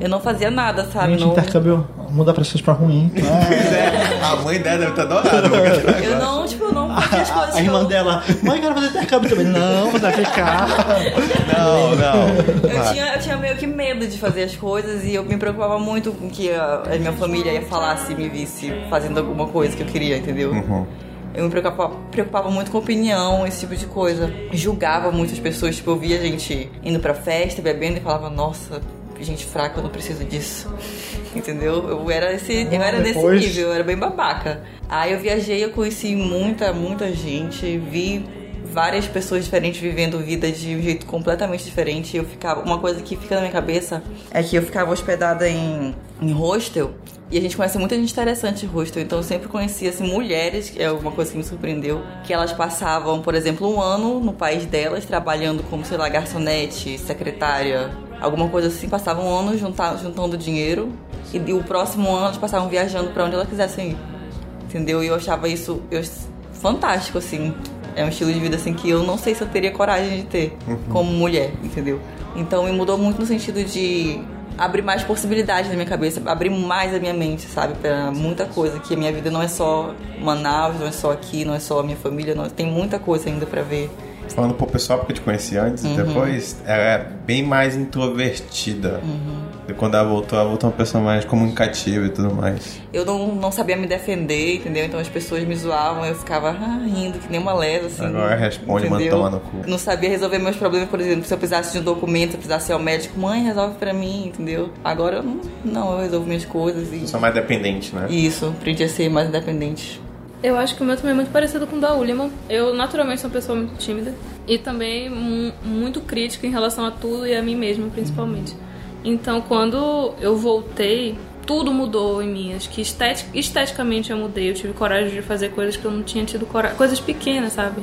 Eu não fazia nada, sabe? Gente, Não, intercâmbio muda pra pessoas pra ruim. Pois é, a mãe dela deve estar adorada. porque- eu não, tipo, eu não fazia as coisas A irmã eu... dela, mãe, quero fazer intercâmbio também. Não, você vai ficar. Não, não. Eu tinha, eu tinha meio que medo de fazer as coisas e eu me preocupava muito com que a, a minha família ia falar se me visse fazendo alguma coisa que eu queria, entendeu? Uhum. Eu me preocupava, preocupava muito com opinião, esse tipo de coisa. Julgava muitas pessoas, tipo, eu via gente indo pra festa, bebendo e falava, nossa, gente fraca, eu não preciso disso. <laughs> Entendeu? Eu era, esse, eu era desse Depois- nível, eu era bem babaca. Aí eu viajei, eu conheci muita, muita gente, vi várias pessoas diferentes vivendo vida de um jeito completamente diferente. Eu ficava, uma coisa que fica na minha cabeça é que eu ficava hospedada em, em hostel e a gente conhece muita gente interessante em hostel. Então eu sempre conhecia assim, mulheres, que é uma coisa que me surpreendeu, que elas passavam, por exemplo, um ano no país delas trabalhando como, sei lá, garçonete, secretária, alguma coisa assim, passavam um ano juntar, juntando dinheiro E, e o próximo ano elas passavam viajando pra onde elas quisessem ir. Entendeu? E eu achava isso eu, fantástico, assim. É um estilo de vida assim que eu não sei se eu teria coragem de ter como mulher, entendeu? Então me mudou muito no sentido de abrir mais possibilidades na minha cabeça, abrir mais a minha mente, sabe, para muita coisa. Que a minha vida não é só Manaus, não é só aqui, não é só a minha família, não, tem muita coisa ainda para ver. Falando pro pessoal, porque eu te conheci antes e depois, ela é bem mais introvertida. E quando ela voltou, ela voltou uma pessoa mais comunicativa e tudo mais. Eu não, não sabia me defender, entendeu? Então as pessoas me zoavam, eu ficava ah, rindo, que nem uma lesa, assim. Agora responde, manda tomar no cu. Não sabia resolver meus problemas, por exemplo, se eu precisasse de um documento, se eu precisasse ir ao médico, mãe, resolve pra mim, entendeu? Agora eu não, não eu resolvo minhas coisas e. Sou mais dependente, né? Isso, aprendi a ser mais independente. Eu acho que o meu também é muito parecido com o da Ullman. Eu, naturalmente, sou uma pessoa muito tímida. E também mu- muito crítica em relação a tudo e a mim mesma, principalmente. Então, quando eu voltei, tudo mudou em mim. Acho que estetic- esteticamente eu mudei. Eu tive coragem de fazer coisas que eu não tinha tido coragem. Coisas pequenas, sabe?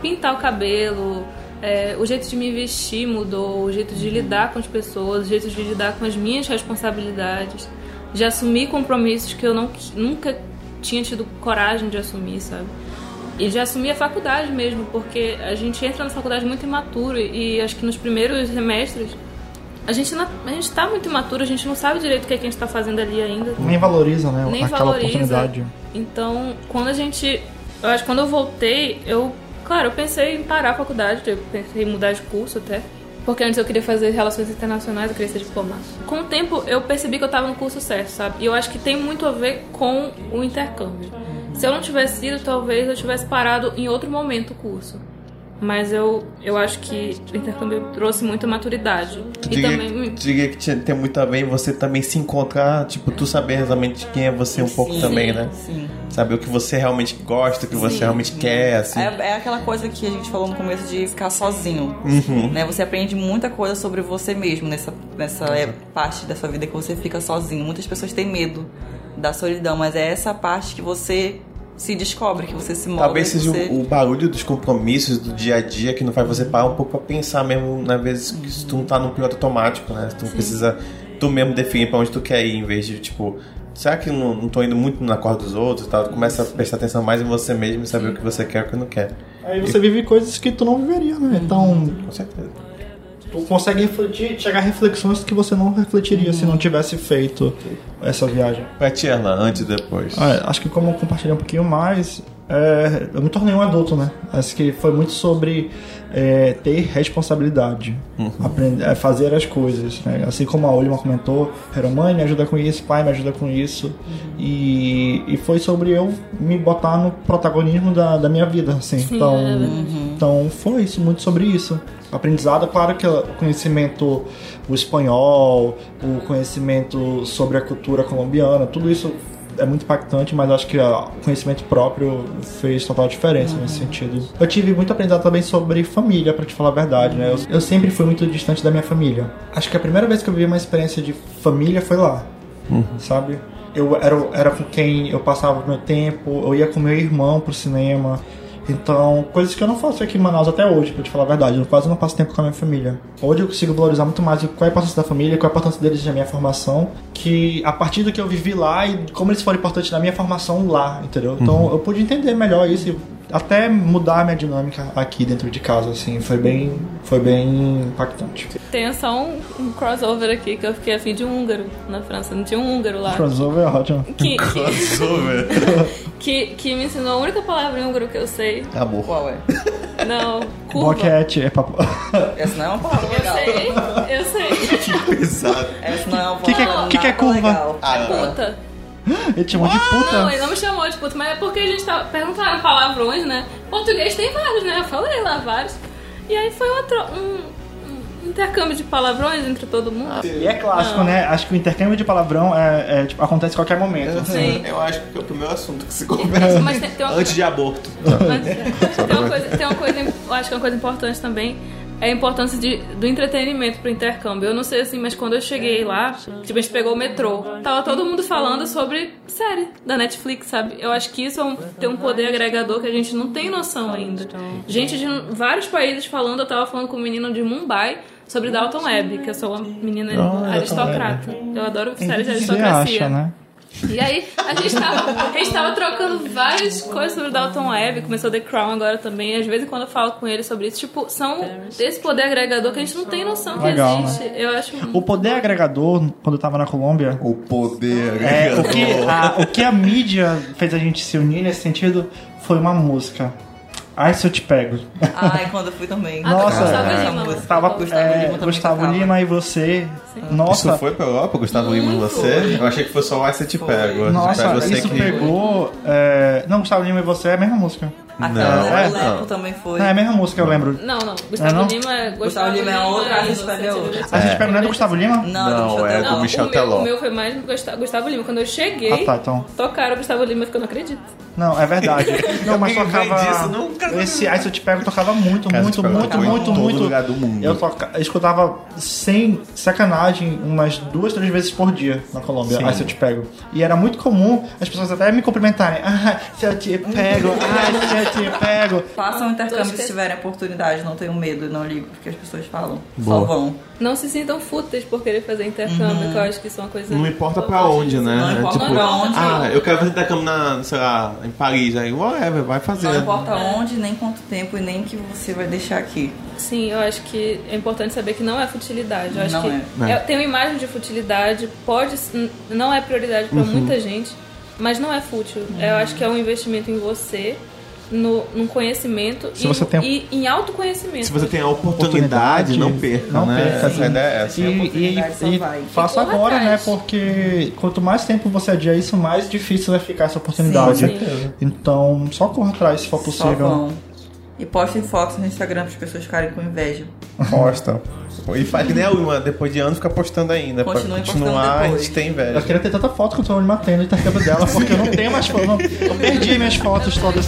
Pintar o cabelo, é, o jeito de me vestir mudou, o jeito de lidar com as pessoas, o jeito de lidar com as minhas responsabilidades, de assumir compromissos que eu não, nunca tinha tido coragem de assumir, sabe? E de assumir a faculdade mesmo, porque a gente entra na faculdade muito imaturo e acho que nos primeiros semestres a gente, a gente tá muito imaturo, a gente não sabe direito o que, é que a gente tá fazendo ali ainda Nem valoriza, né? nem aquela valoriza. oportunidade. Então, quando a gente. Eu acho que quando eu voltei, eu. Claro, eu pensei em parar a faculdade, eu pensei em mudar de curso até. Porque antes eu queria fazer relações internacionais, eu queria ser diplomata. Com o tempo, eu percebi que eu tava no curso certo, sabe? E eu acho que tem muito a ver com o intercâmbio. Se eu não tivesse ido, talvez eu tivesse parado em outro momento o curso. Mas eu, eu acho que o intercâmbio trouxe muita maturidade. Tu E diria, também tu diria que tinha- tem muito a ver você também se encontrar, tipo, tu saber exatamente quem é você um pouco Sim, também, né? Sim. Saber o que você realmente gosta, o que você Sim. realmente quer, assim. É, é aquela coisa que a gente falou no começo de ficar sozinho. Uhum. Né? Você aprende muita coisa sobre você mesmo nessa, nessa parte da sua vida que você fica sozinho. Muitas pessoas têm medo da solidão, mas é essa parte que você se descobre, que você se molda. Talvez seja você... o, o barulho dos compromissos do dia a dia que não faz você parar um pouco pra pensar mesmo, na vez que se tu não tá no piloto automático, né? Tu precisa tu mesmo definir pra onde tu quer ir, em vez de, tipo, será que eu não, não tô indo muito na corda dos outros e tal? Tu começa a prestar atenção mais em você mesmo e saber o que você quer e o que não quer. Aí você vive coisas que tu não viveria, né? Então, Com certeza. Tu consegue refletir, chegar a reflexões que você não refletiria se não tivesse feito essa viagem. Pra ti, Erlan, antes e depois. Ah, acho que como eu compartilhei um pouquinho mais, é, eu me tornei um adulto, né? Acho que foi muito sobre é, ter responsabilidade, aprender, é, fazer as coisas, né? Assim como a Olima comentou, era mãe me ajuda com isso, pai me ajuda com isso, e, e foi sobre eu me botar no protagonismo da, da minha vida, assim. então, então foi isso, muito sobre isso. Aprendizado, claro que o conhecimento, o espanhol, o conhecimento sobre a cultura colombiana, tudo isso é muito impactante, mas acho que ó, o conhecimento próprio fez total diferença nesse sentido. Eu tive muito aprendizado também sobre família, pra te falar a verdade, né? Eu, eu sempre fui muito distante da minha família. Acho que a primeira vez que eu vivi uma experiência de família foi lá, sabe? Eu era, era com quem eu passava o meu tempo, eu ia com meu irmão pro cinema. Então, coisas que eu não faço aqui em Manaus até hoje, pra te falar a verdade. Eu quase não passo tempo com a minha família. Hoje eu consigo valorizar muito mais qual é a importância da família, qual é a importância deles na minha formação, que a partir do que eu vivi lá e como eles foram importantes na minha formação lá, entendeu? Então eu pude entender melhor isso e até mudar a minha dinâmica aqui dentro de casa, assim. Foi bem, foi bem impactante. Tem só um, um crossover aqui que eu fiquei afim de um húngaro na França. Não tinha um húngaro lá. Crossover é ótimo. Que, que, <laughs> que me ensinou a única palavra em húngaro que eu sei. Amor. Qual é? <laughs> Não, curva. Boquete é papo. Essa não é uma palavra Eu legal. sei, eu sei. Pesado. Essa não é uma Que que é- palavra que que é curva? legal. Puta. Ele te chamou de puta. Não, ele não me chamou de puta, mas é porque a gente tava perguntando palavrões, né? Português tem vários, né? Eu falei lá vários. E aí foi uma tro- um, um intercâmbio de palavrões entre todo mundo. E é clássico, né? Acho que o intercâmbio de palavrão é, é, tipo, acontece a qualquer momento. Sim. Eu acho que é o primeiro assunto que se conversa. Mas tem, tem uma Antes de aborto. <laughs> Mas tem uma coisa, tem uma coisa, eu acho que é uma coisa importante também é a importância de, do entretenimento pro intercâmbio. Eu não sei assim, mas quando eu cheguei lá, tipo, a gente pegou o metrô, tava todo mundo falando sobre série da Netflix, sabe? Eu acho que isso é um, tem um poder agregador que a gente não tem noção ainda. Gente de vários países falando, eu tava falando com um menino de Mumbai sobre Dalton Webb, que eu sou uma menina Dalton aristocrata. Eu adoro séries de aristocracia. acha, né? E aí, a gente, tava, a gente tava trocando várias coisas sobre o Dalton Webb, começou The Crown agora também. Às vezes, quando eu falo com ele sobre isso, tipo, são desse poder agregador que a gente não tem noção que Legal, né? existe. Eu acho. O poder agregador, quando eu tava na Colômbia, O poder. é, o, que a, o que a mídia fez a gente se unir nesse sentido foi uma música. Ai, se eu te pego. Ai, quando eu fui também. Ah, Nossa, Gustavo é. Lima. Música. Tava Gustavo é, Lima também Gustavo tocava. Lima e você. Isso Nossa, foi pra Europa, Gustavo Lima e você? Eu achei que foi só o Ice Te Foi. Pego. nossa, eu isso que... pegou. é, não, Gustavo Lima e você é a mesma música. Não, do é, Lepo não. também foi. Não, é a mesma música, eu lembro. Não, não. Gustavo É, não? Lima é Gustavo, Gustavo Lima é outra, a gente pega outra. A gente pega não é do Gustavo Lima? Não, Não, do é do Michel o meu, Teló. o meu foi mais Gustavo, Gustavo Lima. Quando eu cheguei, Ah, tá, então. tocaram Gustavo Lima, que eu não acredito. Não, é verdade. <laughs> Não, mas tocava. disso, nunca- Esse Aí se eu te pego tocava muito, Cara, muito, muito, em muito, todo muito. lugar do mundo. Eu toca... escutava sem sacanagem umas duas, três vezes por dia na Colômbia. Sim. Se eu te pego. E era muito comum as pessoas até me cumprimentarem. <laughs> Ah, se eu te pego, ah, se eu te pego. Façam um intercâmbio Tô se tiverem oportunidade, não tenham medo, não ligo porque as pessoas falam. Boa. Só vão. Não se sintam fúteis por querer fazer intercâmbio, que eu acho que isso é uma coisa. Não importa pra onde, né? Não importa tipo, pra onde. ah, eu quero fazer intercâmbio na, sei lá, em Paris. Aí, whatever, vai fazer. Não importa onde, nem quanto tempo e nem que você vai deixar aqui. Sim, eu acho que é importante saber que não é futilidade. Eu acho Não que é. é- tem uma imagem de futilidade, pode não é prioridade Uhum. pra muita gente, mas não é fútil. Eu acho que é um investimento em você, no, num conhecimento Se e, você tem- e em autoconhecimento. Se você tem a oportunidade, Oportunidade, não perca, não né? perca, Essa ideia é essa. E, e, e faça E corra agora, né? atrás. Porque quanto mais tempo você adia isso, mais difícil vai ficar essa oportunidade. Sim, sim. Então, só corra atrás se for possível. E postem fotos no Instagram para as pessoas ficarem com inveja. Posta. E faz que nem a Wilma, depois de anos fica postando ainda. Pra Continue postando continuar, a gente tem Eu inveja. queria ter tanta foto quanto a Anima tem no intercâmbio dela, porque eu não tenho mais fotos. não- Eu perdi minhas fotos todas.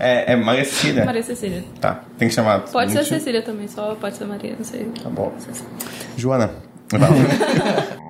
É, é Maria Cecília? Maria Cecília. Tá, tem que chamar. Pode ser Cecília também, só pode ser Maria, não sei. Tá bom. Joana. Vai. <laughs>